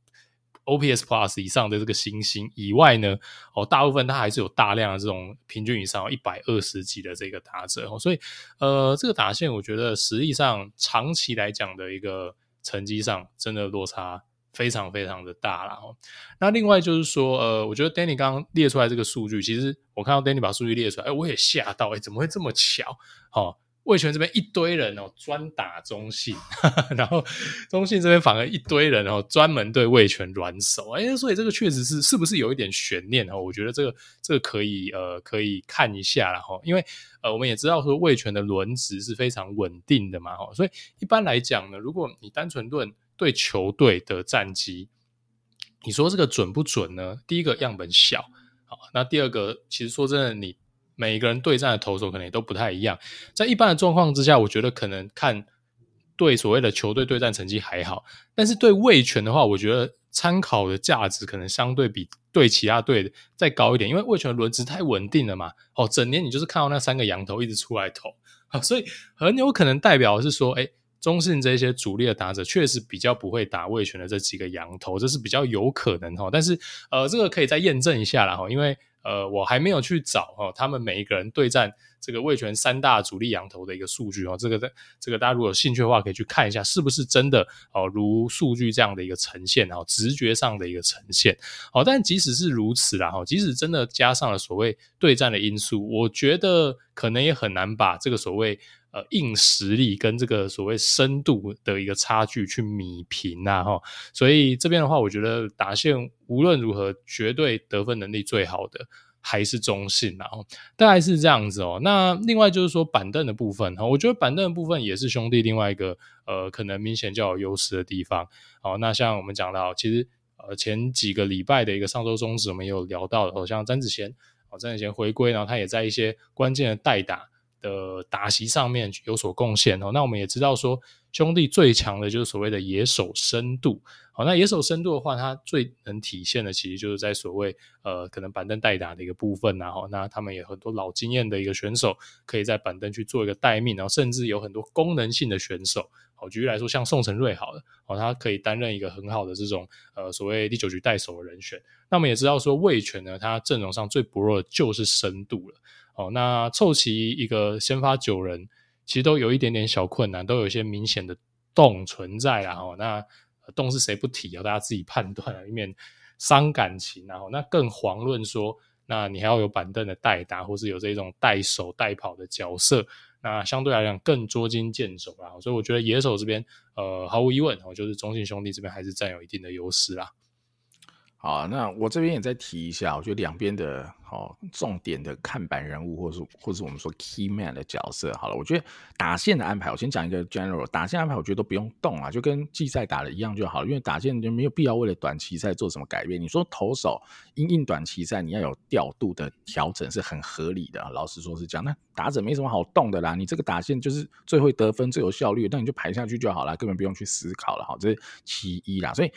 OPS Plus 以上的这个新星以外呢，哦，大部分它还是有大量的这种平均以上一百二十级的这个打者哦，所以呃，这个打线我觉得实际上长期来讲的一个成绩上真的落差非常非常的大了哦。那另外就是说，呃，我觉得 Danny 刚刚列出来这个数据，其实我看到 Danny 把数据列出来，哎，我也吓到，哎，怎么会这么巧？哦。味全这边一堆人哦，专打中信，哈哈，然后中信这边反而一堆人哦，专门对味全软手，哎，所以这个确实是是不是有一点悬念哦？我觉得这个这个可以呃可以看一下了哈，因为呃我们也知道说味全的轮值是非常稳定的嘛哈，所以一般来讲呢，如果你单纯论对球队的战绩，你说这个准不准呢？第一个样本小，好，那第二个其实说真的你。每一个人对战的投手可能也都不太一样，在一般的状况之下，我觉得可能看对所谓的球队对战成绩还好，但是对味全的话，我觉得参考的价值可能相对比对其他队再高一点，因为味全轮值太稳定了嘛，哦，整年你就是看到那三个羊头一直出来投，啊，所以很有可能代表是说，诶，中信这些主力的打者确实比较不会打味全的这几个羊头，这是比较有可能哈，但是呃，这个可以再验证一下啦哈，因为。呃，我还没有去找哦，他们每一个人对战这个味全三大主力羊头的一个数据哦，这个在这个大家如果有兴趣的话，可以去看一下是不是真的哦，如数据这样的一个呈现，哦直觉上的一个呈现。哦，但即使是如此啦，哈，即使真的加上了所谓对战的因素，我觉得可能也很难把这个所谓。呃，硬实力跟这个所谓深度的一个差距去弭平呐，哈，所以这边的话，我觉得打线无论如何，绝对得分能力最好的还是中信，然后大概是这样子哦。那另外就是说板凳的部分哈，我觉得板凳的部分也是兄弟另外一个呃，可能明显较有优势的地方。好，那像我们讲到，其实呃前几个礼拜的一个上周中止，我们有聊到的，像詹子贤，哦，詹子贤回归，然后他也在一些关键的代打。的打席上面有所贡献哦，那我们也知道说，兄弟最强的就是所谓的野手深度。好，那野手深度的话，它最能体现的其实就是在所谓呃，可能板凳代打的一个部分，然后那他们也很多老经验的一个选手可以在板凳去做一个待命，然后甚至有很多功能性的选手，好，举例来说，像宋承瑞好了，哦，他可以担任一个很好的这种呃所谓第九局带手的人选。那我们也知道说魏全呢，他阵容上最薄弱的就是深度了。哦，那凑齐一个先发九人，其实都有一点点小困难，都有一些明显的洞存在啦。哦，那洞是谁不提啊？大家自己判断啊，以免伤感情。然后，那更遑论说。那你还要有板凳的代打，或是有这种带手带跑的角色，那相对来讲更捉襟见肘啦。所以我觉得野手这边，呃，毫无疑问，哦，就是中信兄弟这边还是占有一定的优势啦。好，那我这边也再提一下，我觉得两边的哦重点的看板人物，或是或是我们说 key man 的角色，好了，我觉得打线的安排，我先讲一个 general 打线安排，我觉得都不用动啊，就跟季赛打的一样就好了，因为打线就没有必要为了短期赛做什么改变。你说投手因应短期赛，你要有调度的调整是很合理的，老实说是这样。那打者没什么好动的啦，你这个打线就是最会得分、最有效率，那你就排下去就好了，根本不用去思考了，好，这是其一啦，所以。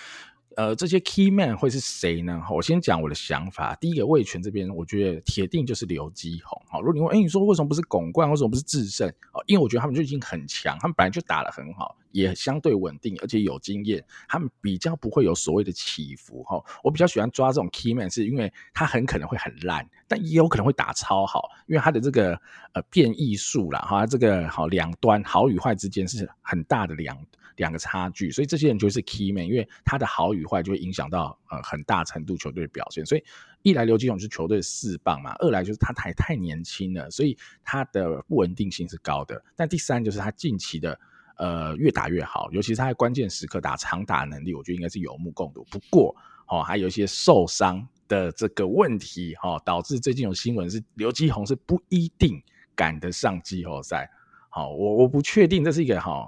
呃，这些 key man 会是谁呢？我先讲我的想法。第一个味全这边，我觉得铁定就是刘基宏。好，如果你问，哎，你说为什么不是巩冠？为什么不是智胜？哦，因为我觉得他们就已经很强，他们本来就打得很好，也相对稳定，而且有经验，他们比较不会有所谓的起伏。哈，我比较喜欢抓这种 key man，是因为他很可能会很烂，但也有可能会打超好，因为他的这个呃变异数啦，哈，这个好两端好与坏之间是很大的两。两个差距，所以这些人就是 key man，因为他的好与坏就会影响到呃很大程度球队的表现。所以一来刘基鸿是球队的四棒嘛，二来就是他太太年轻了，所以他的不稳定性是高的。但第三就是他近期的呃越打越好，尤其是他在关键时刻打长打能力，我觉得应该是有目共睹。不过哦，还有一些受伤的这个问题哈、哦，导致最近有新闻是刘基宏是不一定赶得上季后赛。好、哦，我我不确定这是一个哈。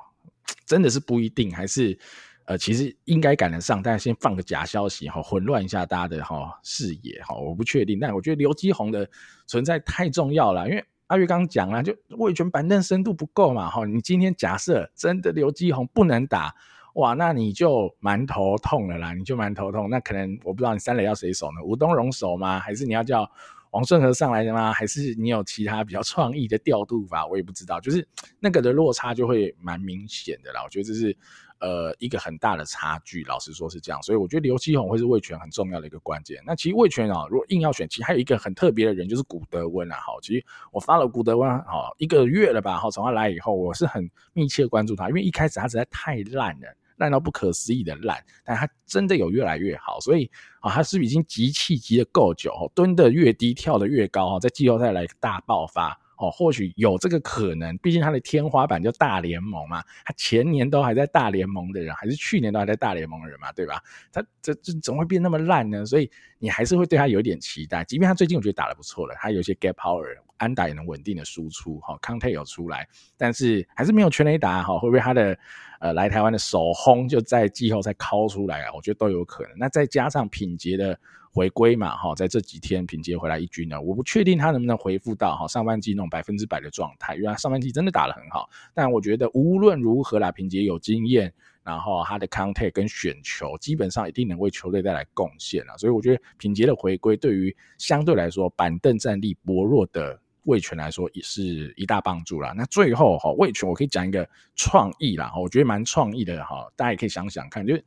真的是不一定，还是呃，其实应该赶得上，但是先放个假消息哈，混乱一下大家的哈视野哈，我不确定。但我觉得刘基宏的存在太重要了，因为阿月刚刚讲了，就味全板凳深度不够嘛哈。你今天假设真的刘基宏不能打，哇，那你就蛮头痛了啦，你就蛮头痛。那可能我不知道你三垒要谁守呢？吴东荣守吗？还是你要叫？王顺和上来的吗？还是你有其他比较创意的调度法？我也不知道，就是那个的落差就会蛮明显的啦。我觉得这是呃一个很大的差距，老实说是这样。所以我觉得刘基宏会是魏全很重要的一个关键。那其实魏全啊，如果硬要选，其实还有一个很特别的人，就是古德温啊。好，其实我发了古德温好一个月了吧？好，从他来以后，我是很密切关注他，因为一开始他实在太烂了。烂到不可思议的烂，但他真的有越来越好，所以啊，他是已经集气集得够久，蹲得越低，跳得越高，在季后赛来个大爆发哦，或许有这个可能。毕竟他的天花板就大联盟嘛，他前年都还在大联盟的人，还是去年都还在大联盟的人嘛，对吧？他这这怎么会变那么烂呢？所以你还是会对他有点期待，即便他最近我觉得打得不错了，他有些 gap power。安打也能稳定的输出，哈，康泰有出来，但是还是没有全垒打，哈，会不会他的呃来台湾的首轰就在季后赛敲出来啊？我觉得都有可能。那再加上品杰的回归嘛，哈，在这几天品杰回来一军呢，我不确定他能不能恢复到哈上半季那种百分之百的状态，因为他上半季真的打得很好。但我觉得无论如何啦，品杰有经验。然后他的 contact 跟选球基本上一定能为球队带来贡献啊，所以我觉得品杰的回归对于相对来说板凳战力薄弱的味全来说也是一大帮助啦。那最后哈，味全我可以讲一个创意啦，我觉得蛮创意的哈，大家也可以想想看，就是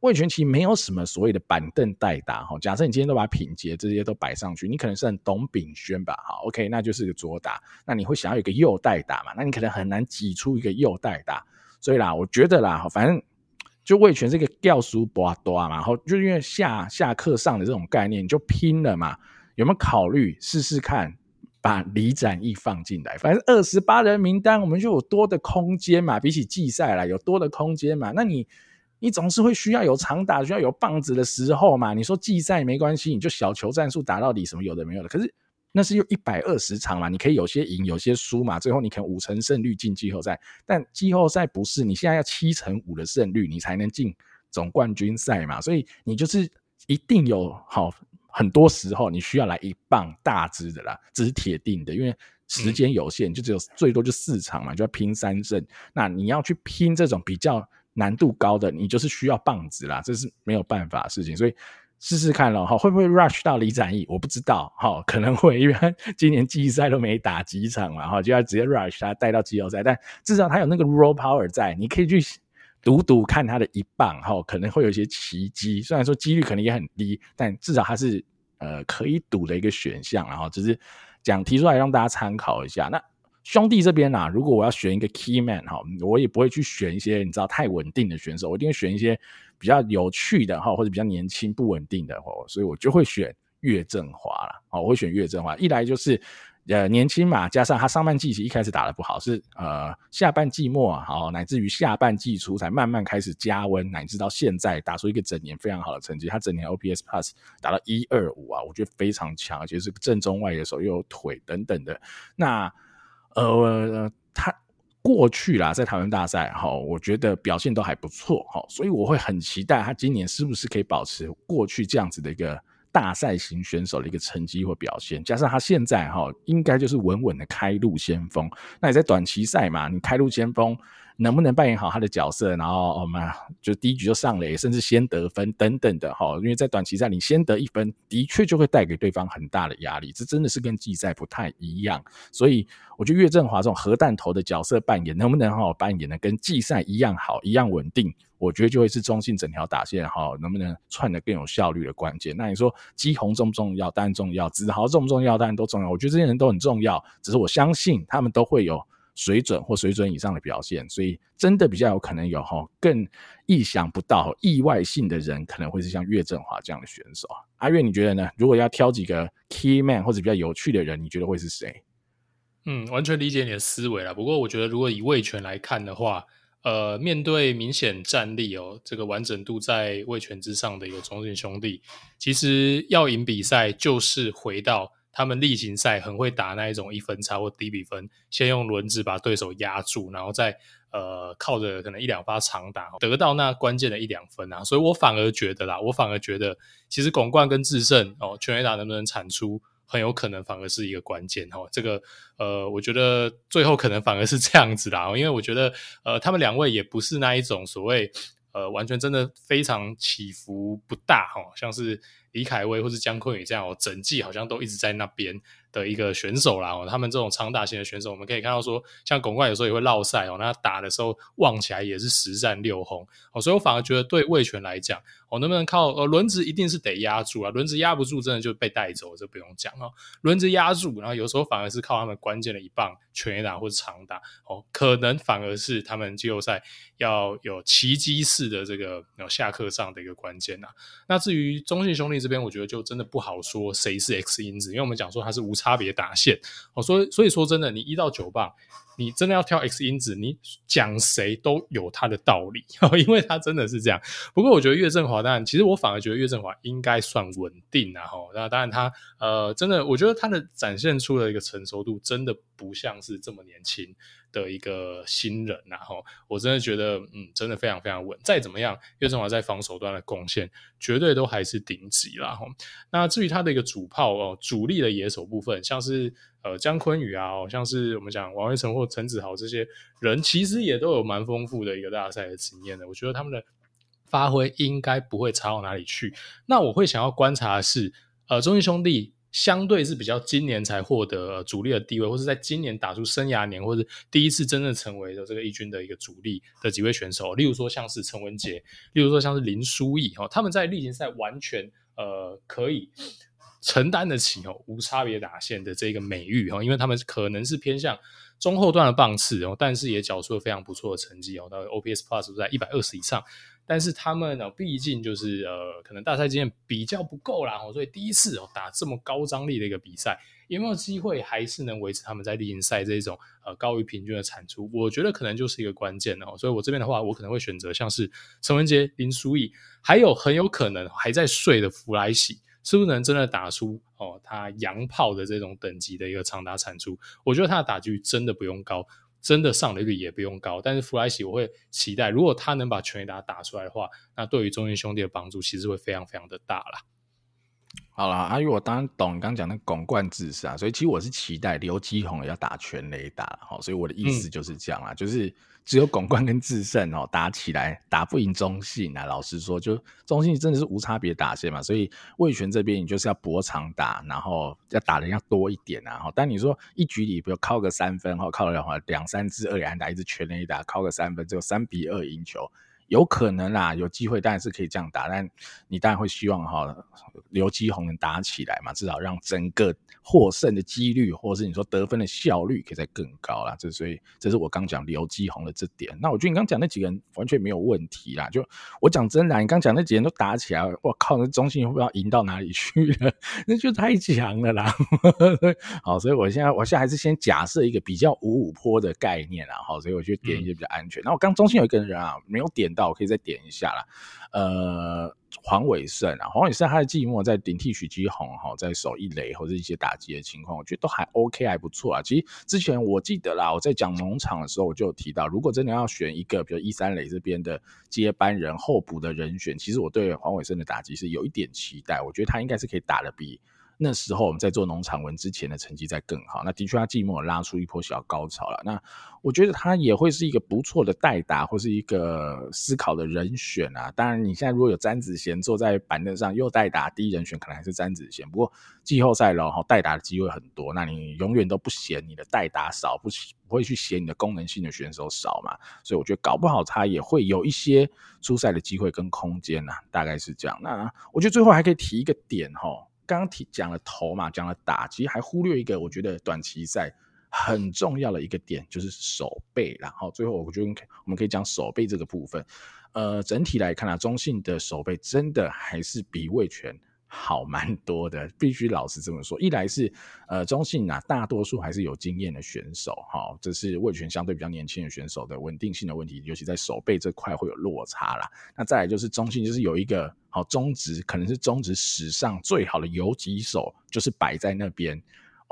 味全其实没有什么所谓的板凳代打哈。假设你今天都把品杰这些都摆上去，你可能是很董炳轩吧，好，OK，那就是个左打，那你会想要一个右代打嘛？那你可能很难挤出一个右代打。所以啦，我觉得啦，反正就味全这个掉书博多嘛，然后就因为下下课上的这种概念，你就拼了嘛。有没有考虑试试看把李展毅放进来？反正二十八人名单，我们就有多的空间嘛。比起季赛来，有多的空间嘛。那你你总是会需要有长打，需要有棒子的时候嘛。你说季赛没关系，你就小球战术打到底，什么有的没有的。可是。那是有一百二十场嘛，你可以有些赢，有些输嘛，最后你可能五成胜率进季后赛。但季后赛不是，你现在要七成五的胜率，你才能进总冠军赛嘛。所以你就是一定有好很多时候，你需要来一棒大支的啦，这是铁定的，因为时间有限，就只有最多就四场嘛，就要拼三胜。那你要去拼这种比较难度高的，你就是需要棒子啦，这是没有办法的事情。所以。试试看了哈，会不会 rush 到李展毅？我不知道哈，可能会，因为他 今年季赛都没打几场嘛，哈，就要直接 rush 他带到季后赛。但至少他有那个 raw power 在，你可以去赌赌看他的一棒哈，可能会有一些奇迹。虽然说几率可能也很低，但至少他是呃可以赌的一个选项。然后只是讲提出来让大家参考一下。那兄弟这边呐、啊，如果我要选一个 key man 哈，我也不会去选一些你知道太稳定的选手，我一定会选一些。比较有趣的哈，或者比较年轻不稳定的，所以我就会选岳振华了。我会选岳振华，一来就是呃年轻嘛，加上他上半季其实一开始打得不好，是呃下半季末好，乃至于下半季初才慢慢开始加温，乃至到现在打出一个整年非常好的成绩。他整年 OPS Plus 打到一二五啊，我觉得非常强，而且是正中外野手，又有腿等等的。那呃他。过去啦，在台湾大赛哈，我觉得表现都还不错哈，所以我会很期待他今年是不是可以保持过去这样子的一个大赛型选手的一个成绩或表现，加上他现在哈，应该就是稳稳的开路先锋。那你在短期赛嘛，你开路先锋。能不能扮演好他的角色，然后我们就第一局就上垒，甚至先得分等等的哈。因为在短期赛，你先得一分，的确就会带给对方很大的压力。这真的是跟季赛不太一样。所以我觉得岳振华这种核弹头的角色扮演，能不能好好扮演的跟季赛一样好，一样稳定？我觉得就会是中信整条打线哈，能不能串得更有效率的关键。那你说基宏重不重要？当然重要。子豪重不重要？当然都重要。我觉得这些人都很重要，只是我相信他们都会有。水准或水准以上的表现，所以真的比较有可能有哈更意想不到、意外性的人，可能会是像岳振华这样的选手。阿岳，你觉得呢？如果要挑几个 key man 或者比较有趣的人，你觉得会是谁？嗯，完全理解你的思维了。不过我觉得，如果以味全来看的话，呃，面对明显战力哦，这个完整度在味全之上的一个中信兄弟，其实要赢比赛就是回到。他们例行赛很会打那一种一分差或低比分，先用轮子把对手压住，然后再呃靠着可能一两发长打得到那关键的一两分啊。所以我反而觉得啦，我反而觉得其实巩冠跟智胜哦，全垒打能不能产出，很有可能反而是一个关键哦。这个呃，我觉得最后可能反而是这样子啦，因为我觉得呃他们两位也不是那一种所谓呃完全真的非常起伏不大哈，像是。李凯威或是姜昆宇这样哦，整季好像都一直在那边的一个选手啦哦，他们这种长打型的选手，我们可以看到说，像巩冠有时候也会落赛哦，那打的时候望起来也是十战六红哦，所以我反而觉得对味全来讲哦，能不能靠呃轮子一定是得压住啊，轮子压不住真的就被带走，这不用讲哦，轮子压住，然后有时候反而是靠他们关键的一棒全打或者长打哦，可能反而是他们季后赛要有奇迹式的这个有下课上的一个关键呐。那至于中信兄弟这边，我觉得就真的不好说谁是 X 因子，因为我们讲说他是无差别打线哦，所以所以说真的，你一到九棒，你真的要挑 X 因子，你讲谁都有他的道理，因为他真的是这样。不过我觉得岳振华，当然，其实我反而觉得岳振华应该算稳定啊，哈，那当然他呃，真的，我觉得他的展现出了一个成熟度，真的不像是这么年轻的一个新人，然后我真的觉得，嗯，真的非常非常稳。再怎么样，岳振华在防守端的贡献，绝对都还是顶级啦。吼，那至于他的一个主炮哦，主力的野手部分，像是。呃，江坤宇啊，像是我们讲王威晨或陈子豪这些人，其实也都有蛮丰富的一个大赛的经验的。我觉得他们的发挥应该不会差到哪里去。那我会想要观察的是，呃，中信兄弟相对是比较今年才获得主力的地位，或是在今年打出生涯年，或是第一次真正成为的这个一军的一个主力的几位选手，例如说像是陈文杰，例如说像是林书义，哈，他们在例行赛完全呃可以。承担得起哦，无差别打线的这个美誉哦，因为他们可能是偏向中后段的棒次哦，但是也缴出了非常不错的成绩哦，到 OPS Plus 在一百二十以上。但是他们呢，毕竟就是呃，可能大赛经验比较不够啦，所以第一次哦打这么高张力的一个比赛，有没有机会还是能维持他们在例行赛这种呃高于平均的产出？我觉得可能就是一个关键哦。所以我这边的话，我可能会选择像是陈文杰、林书义，还有很有可能还在睡的弗莱喜。是不是能真的打出哦，他洋炮的这种等级的一个长达产出？我觉得他的打击率真的不用高，真的上垒率也不用高。但是弗莱西我会期待，如果他能把全垒打打出来的话，那对于中信兄弟的帮助其实会非常非常的大啦。好了，阿、啊、玉，我当然懂你刚刚讲的拱冠志是啊，所以其实我是期待刘基鸿要打全垒打，好，所以我的意思就是这样啦，嗯、就是只有巩冠跟智胜哦打起来打不赢中信啊，老实说，就中信真的是无差别打线嘛，所以魏权这边你就是要搏长打，然后要打的要多一点啊，但你说一局里比如靠个三分，哈，靠了两三支二连打，一支全垒打，靠个三分，只有三比二赢球。有可能啦，有机会当然是可以这样打，但你当然会希望哈刘基宏能打起来嘛，至少让整个获胜的几率，或者是你说得分的效率可以再更高啦。这所以这是我刚讲刘基宏的这点。那我觉得你刚讲那几个人完全没有问题啦。就我讲真的，你刚讲那几个人都打起来，我靠，那中信会不知道赢到哪里去了，那就太强了啦。好，所以我现在我现在还是先假设一个比较五五坡的概念啦。好，所以我就点一些比较安全。那、嗯、我刚中信有一个人啊，没有点到。我可以再点一下啦，呃，黄伟胜啊，黄伟胜他的寂寞在顶替许基宏哈，在守一垒或者一些打击的情况，我觉得都还 OK，还不错啊。其实之前我记得啦，我在讲农场的时候，我就有提到，如果真的要选一个，比如一三垒这边的接班人候补的人选，其实我对黄伟胜的打击是有一点期待，我觉得他应该是可以打得比。那时候我们在做农场文之前的成绩在更好，那的确他寂寞拉出一波小高潮了。那我觉得他也会是一个不错的代打或是一个思考的人选啊。当然，你现在如果有詹子贤坐在板凳上又代打，第一人选可能还是詹子贤。不过季后赛了哈，代打的机会很多，那你永远都不嫌你的代打少，不不会去嫌你的功能性的选手少嘛。所以我觉得搞不好他也会有一些出赛的机会跟空间呐，大概是这样。那我觉得最后还可以提一个点哈。刚刚提讲了投嘛，讲了打，其实还忽略一个，我觉得短期赛很重要的一个点就是手背。然后最后，我觉得我们可以讲手背这个部分。呃，整体来看啊，中信的手背真的还是比味全好蛮多的，必须老实这么说。一来是呃，中信啊，大多数还是有经验的选手，哈，这是味全相对比较年轻的选手的稳定性的问题，尤其在手背这块会有落差啦。那再来就是中信就是有一个好中职，可能是中职史上最好的游击手，就是摆在那边。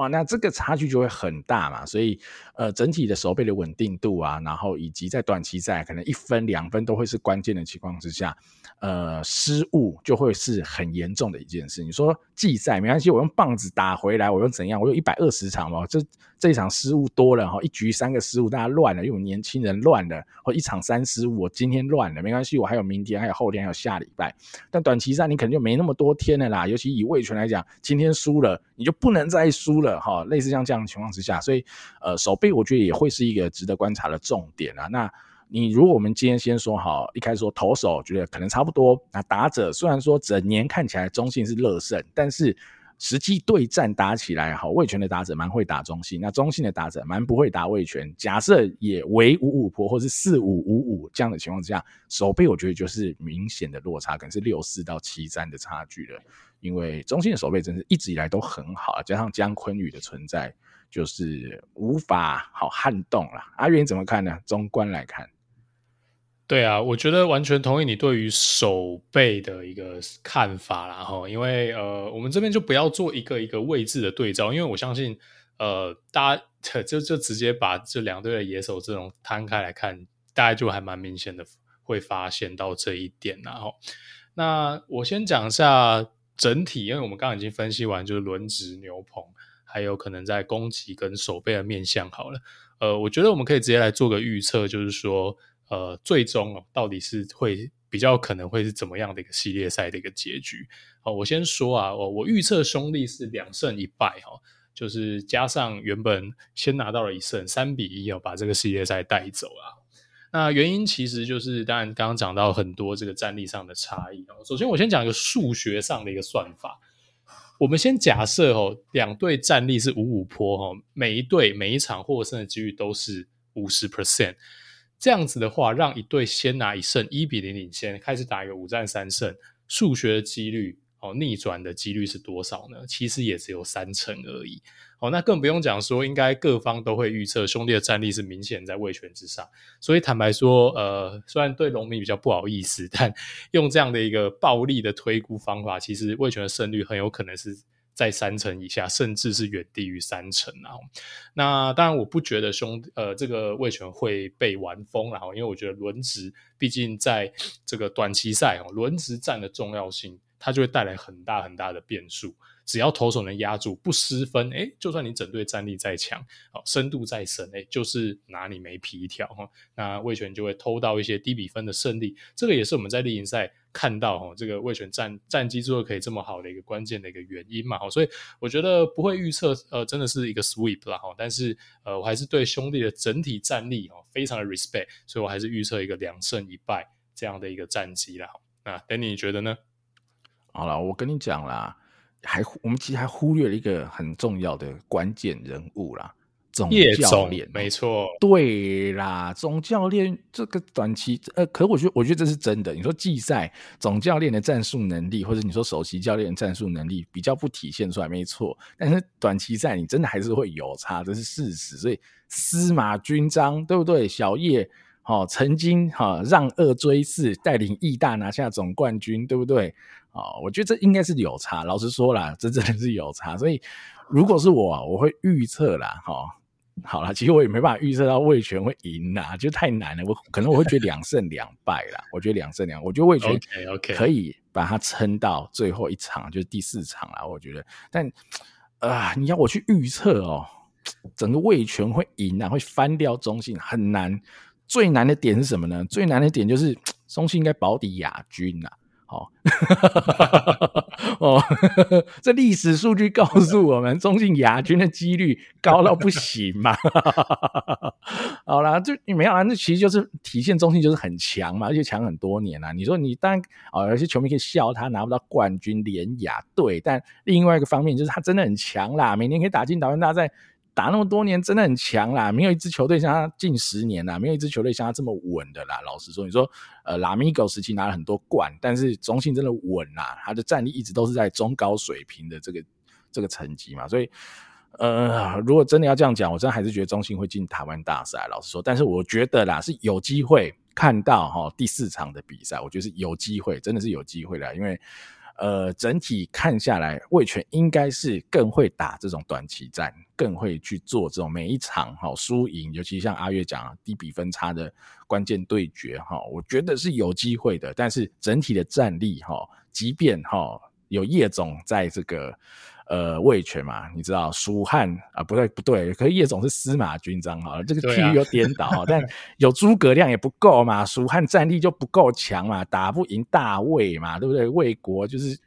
哇，那这个差距就会很大嘛，所以呃，整体的守备的稳定度啊，然后以及在短期赛可能一分两分都会是关键的情况之下，呃，失误就会是很严重的一件事。你说季赛没关系，我用棒子打回来，我用怎样？我有一百二十场嘛，这这一场失误多了哈，一局三个失误，大家乱了，因为年轻人乱了，或一场三失误，我今天乱了，没关系，我还有明天，还有后天，还有下礼拜。但短期赛你可能就没那么多天了啦，尤其以味全来讲，今天输了，你就不能再输了哈。类似像这样的情况之下，所以呃，守备我觉得也会是一个值得观察的重点啊。那你如果我们今天先说好，一开始说投手觉得可能差不多，那打者虽然说整年看起来中信是乐胜，但是。实际对战打起来，好，味全的打者蛮会打中信，那中信的打者蛮不会打味全。假设也为五五坡或是四五五五这样的情况之下，守备我觉得就是明显的落差，可能是六四到七三的差距了。因为中信的守备真是一直以来都很好，加上江坤宇的存在，就是无法好撼动了。阿元怎么看呢？中观来看。对啊，我觉得完全同意你对于守备的一个看法啦哈，因为呃，我们这边就不要做一个一个位置的对照，因为我相信呃，大家就就直接把这两队的野手这种摊开来看，大家就还蛮明显的会发现到这一点然后，那我先讲一下整体，因为我们刚刚已经分析完就是轮值牛棚，还有可能在攻击跟守备的面向好了，呃，我觉得我们可以直接来做个预测，就是说。呃，最终哦，到底是会比较可能会是怎么样的一个系列赛的一个结局？好，我先说啊，我我预测兄弟是两胜一败哈，就是加上原本先拿到了一胜，三比一哦，把这个系列赛带走啊。那原因其实就是，当然刚刚讲到很多这个战力上的差异哦。首先我先讲一个数学上的一个算法，我们先假设哦，两队战力是五五坡哈，每一队每一场获胜的几率都是五十 percent。这样子的话，让一队先拿一胜，一比零领先，开始打一个五战三胜，数学的几率哦，逆转的几率是多少呢？其实也只有三成而已。哦，那更不用讲说，应该各方都会预测兄弟的战力是明显在味全之上。所以坦白说，呃，虽然对农民比较不好意思，但用这样的一个暴力的推估方法，其实味全的胜率很有可能是。在三成以下，甚至是远低于三成啊。那当然，我不觉得兄呃这个味全会被玩疯，然后因为我觉得轮值毕竟在这个短期赛哦，轮值战的重要性它就会带来很大很大的变数。只要投手能压住不失分，诶，就算你整队战力再强，好深度再深，诶，就是拿你没皮条哈。那味全就会偷到一些低比分的胜利，这个也是我们在例行赛看到哈，这个魏全战战绩之后可以这么好的一个关键的一个原因嘛。所以我觉得不会预测呃，真的是一个 sweep 啦哈。但是呃，我还是对兄弟的整体战力哦非常的 respect，所以我还是预测一个两胜一败这样的一个战绩啦。那丹尼你觉得呢？好了，我跟你讲啦。还我们其实还忽略了一个很重要的关键人物啦，总教练，没错，对啦，总教练这个短期呃，可我觉得我觉得这是真的。你说季赛总教练的战术能力，或者你说首席教练的战术能力比较不体现出来，没错。但是短期赛你真的还是会有差，这是事实。所以司马军章对不对？小叶哦，曾经哈让二追四，带领义大拿下总冠军，对不对？哦，我觉得这应该是有差。老实说啦，这真的是有差。所以，如果是我，我会预测啦。哈、哦，好了，其实我也没办法预测到魏权会赢啦，就太难了。我可能我会觉得两胜两败啦。我觉得两胜两，我觉得魏权可以把它撑到最后一场，就是第四场啦。我觉得，但啊、呃，你要我去预测哦，整个魏权会赢啊，会翻掉中信，很难。最难的点是什么呢？最难的点就是 中信应该保底亚军啦。哦，哦，这历史数据告诉我们，中信亚军的几率高到不行嘛。好啦，就你没有啊？那其实就是体现中信就是很强嘛，而且强很多年啦。你说你当然哦，有些球迷可以笑他拿不到冠军连亚，对，但另外一个方面就是他真的很强啦，每年可以打进岛根大赛。打那么多年真的很强啦，没有一支球队像他近十年啦，没有一支球队像他这么稳的啦。老实说，你说呃拉米狗时期拿了很多冠，但是中信真的稳啦，他的战力一直都是在中高水平的这个这个层级嘛。所以呃，如果真的要这样讲，我真的还是觉得中信会进台湾大赛。老实说，但是我觉得啦是有机会看到哈第四场的比赛，我觉得是有机会，真的是有机会的，因为。呃，整体看下来，味全应该是更会打这种短期战，更会去做这种每一场哈输赢，尤其像阿月讲低比分差的关键对决哈，我觉得是有机会的。但是整体的战力哈，即便哈有叶总在这个。呃，魏权嘛，你知道，蜀汉啊，不对不对，可是叶总是司马军章哈，这个譬喻又颠倒哈，但有诸葛亮也不够嘛，蜀汉战力就不够强嘛，打不赢大魏嘛，对不对？魏国就是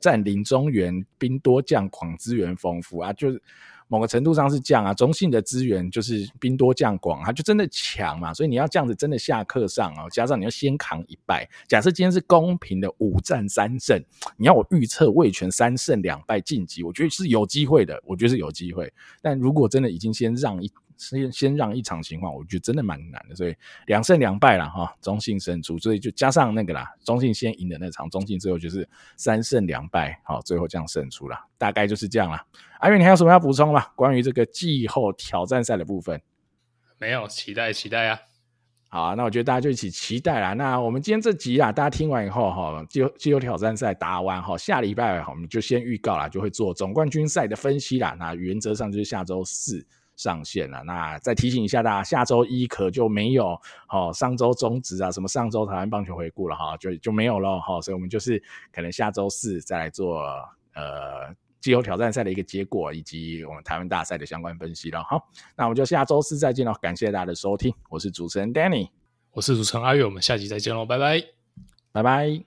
占领中原，兵多将广，资源丰富啊，就是。某个程度上是这样啊，中信的资源就是兵多将广，它就真的强嘛，所以你要这样子真的下课上啊，加上你要先扛一败。假设今天是公平的五战三胜，你要我预测味全三胜两败晋级，我觉得是有机会的，我觉得是有机会。但如果真的已经先让一。先先让一场情况，我觉得真的蛮难的，所以两胜两败了哈，中信胜出，所以就加上那个啦，中信先赢的那场，中信最后就是三胜两败，好，最后这样胜出了，大概就是这样了。阿远，你还有什么要补充吗？关于这个季后挑战赛的部分？没有，期待期待啊！好啊，那我觉得大家就一起期待啦。那我们今天这集啊，大家听完以后哈，季后季后挑战赛打完哈，下礼拜我们就先预告啦，就会做总冠军赛的分析啦。那原则上就是下周四。上线了，那再提醒一下大家，下周一可就没有哦，上周中止啊，什么上周台湾棒球回顾了哈，就就没有了哈，所以我们就是可能下周四再来做呃季后挑战赛的一个结果，以及我们台湾大赛的相关分析了好。那我们就下周四再见了，感谢大家的收听，我是主持人 Danny，我是主持人阿月，我们下集再见喽，拜拜，拜拜。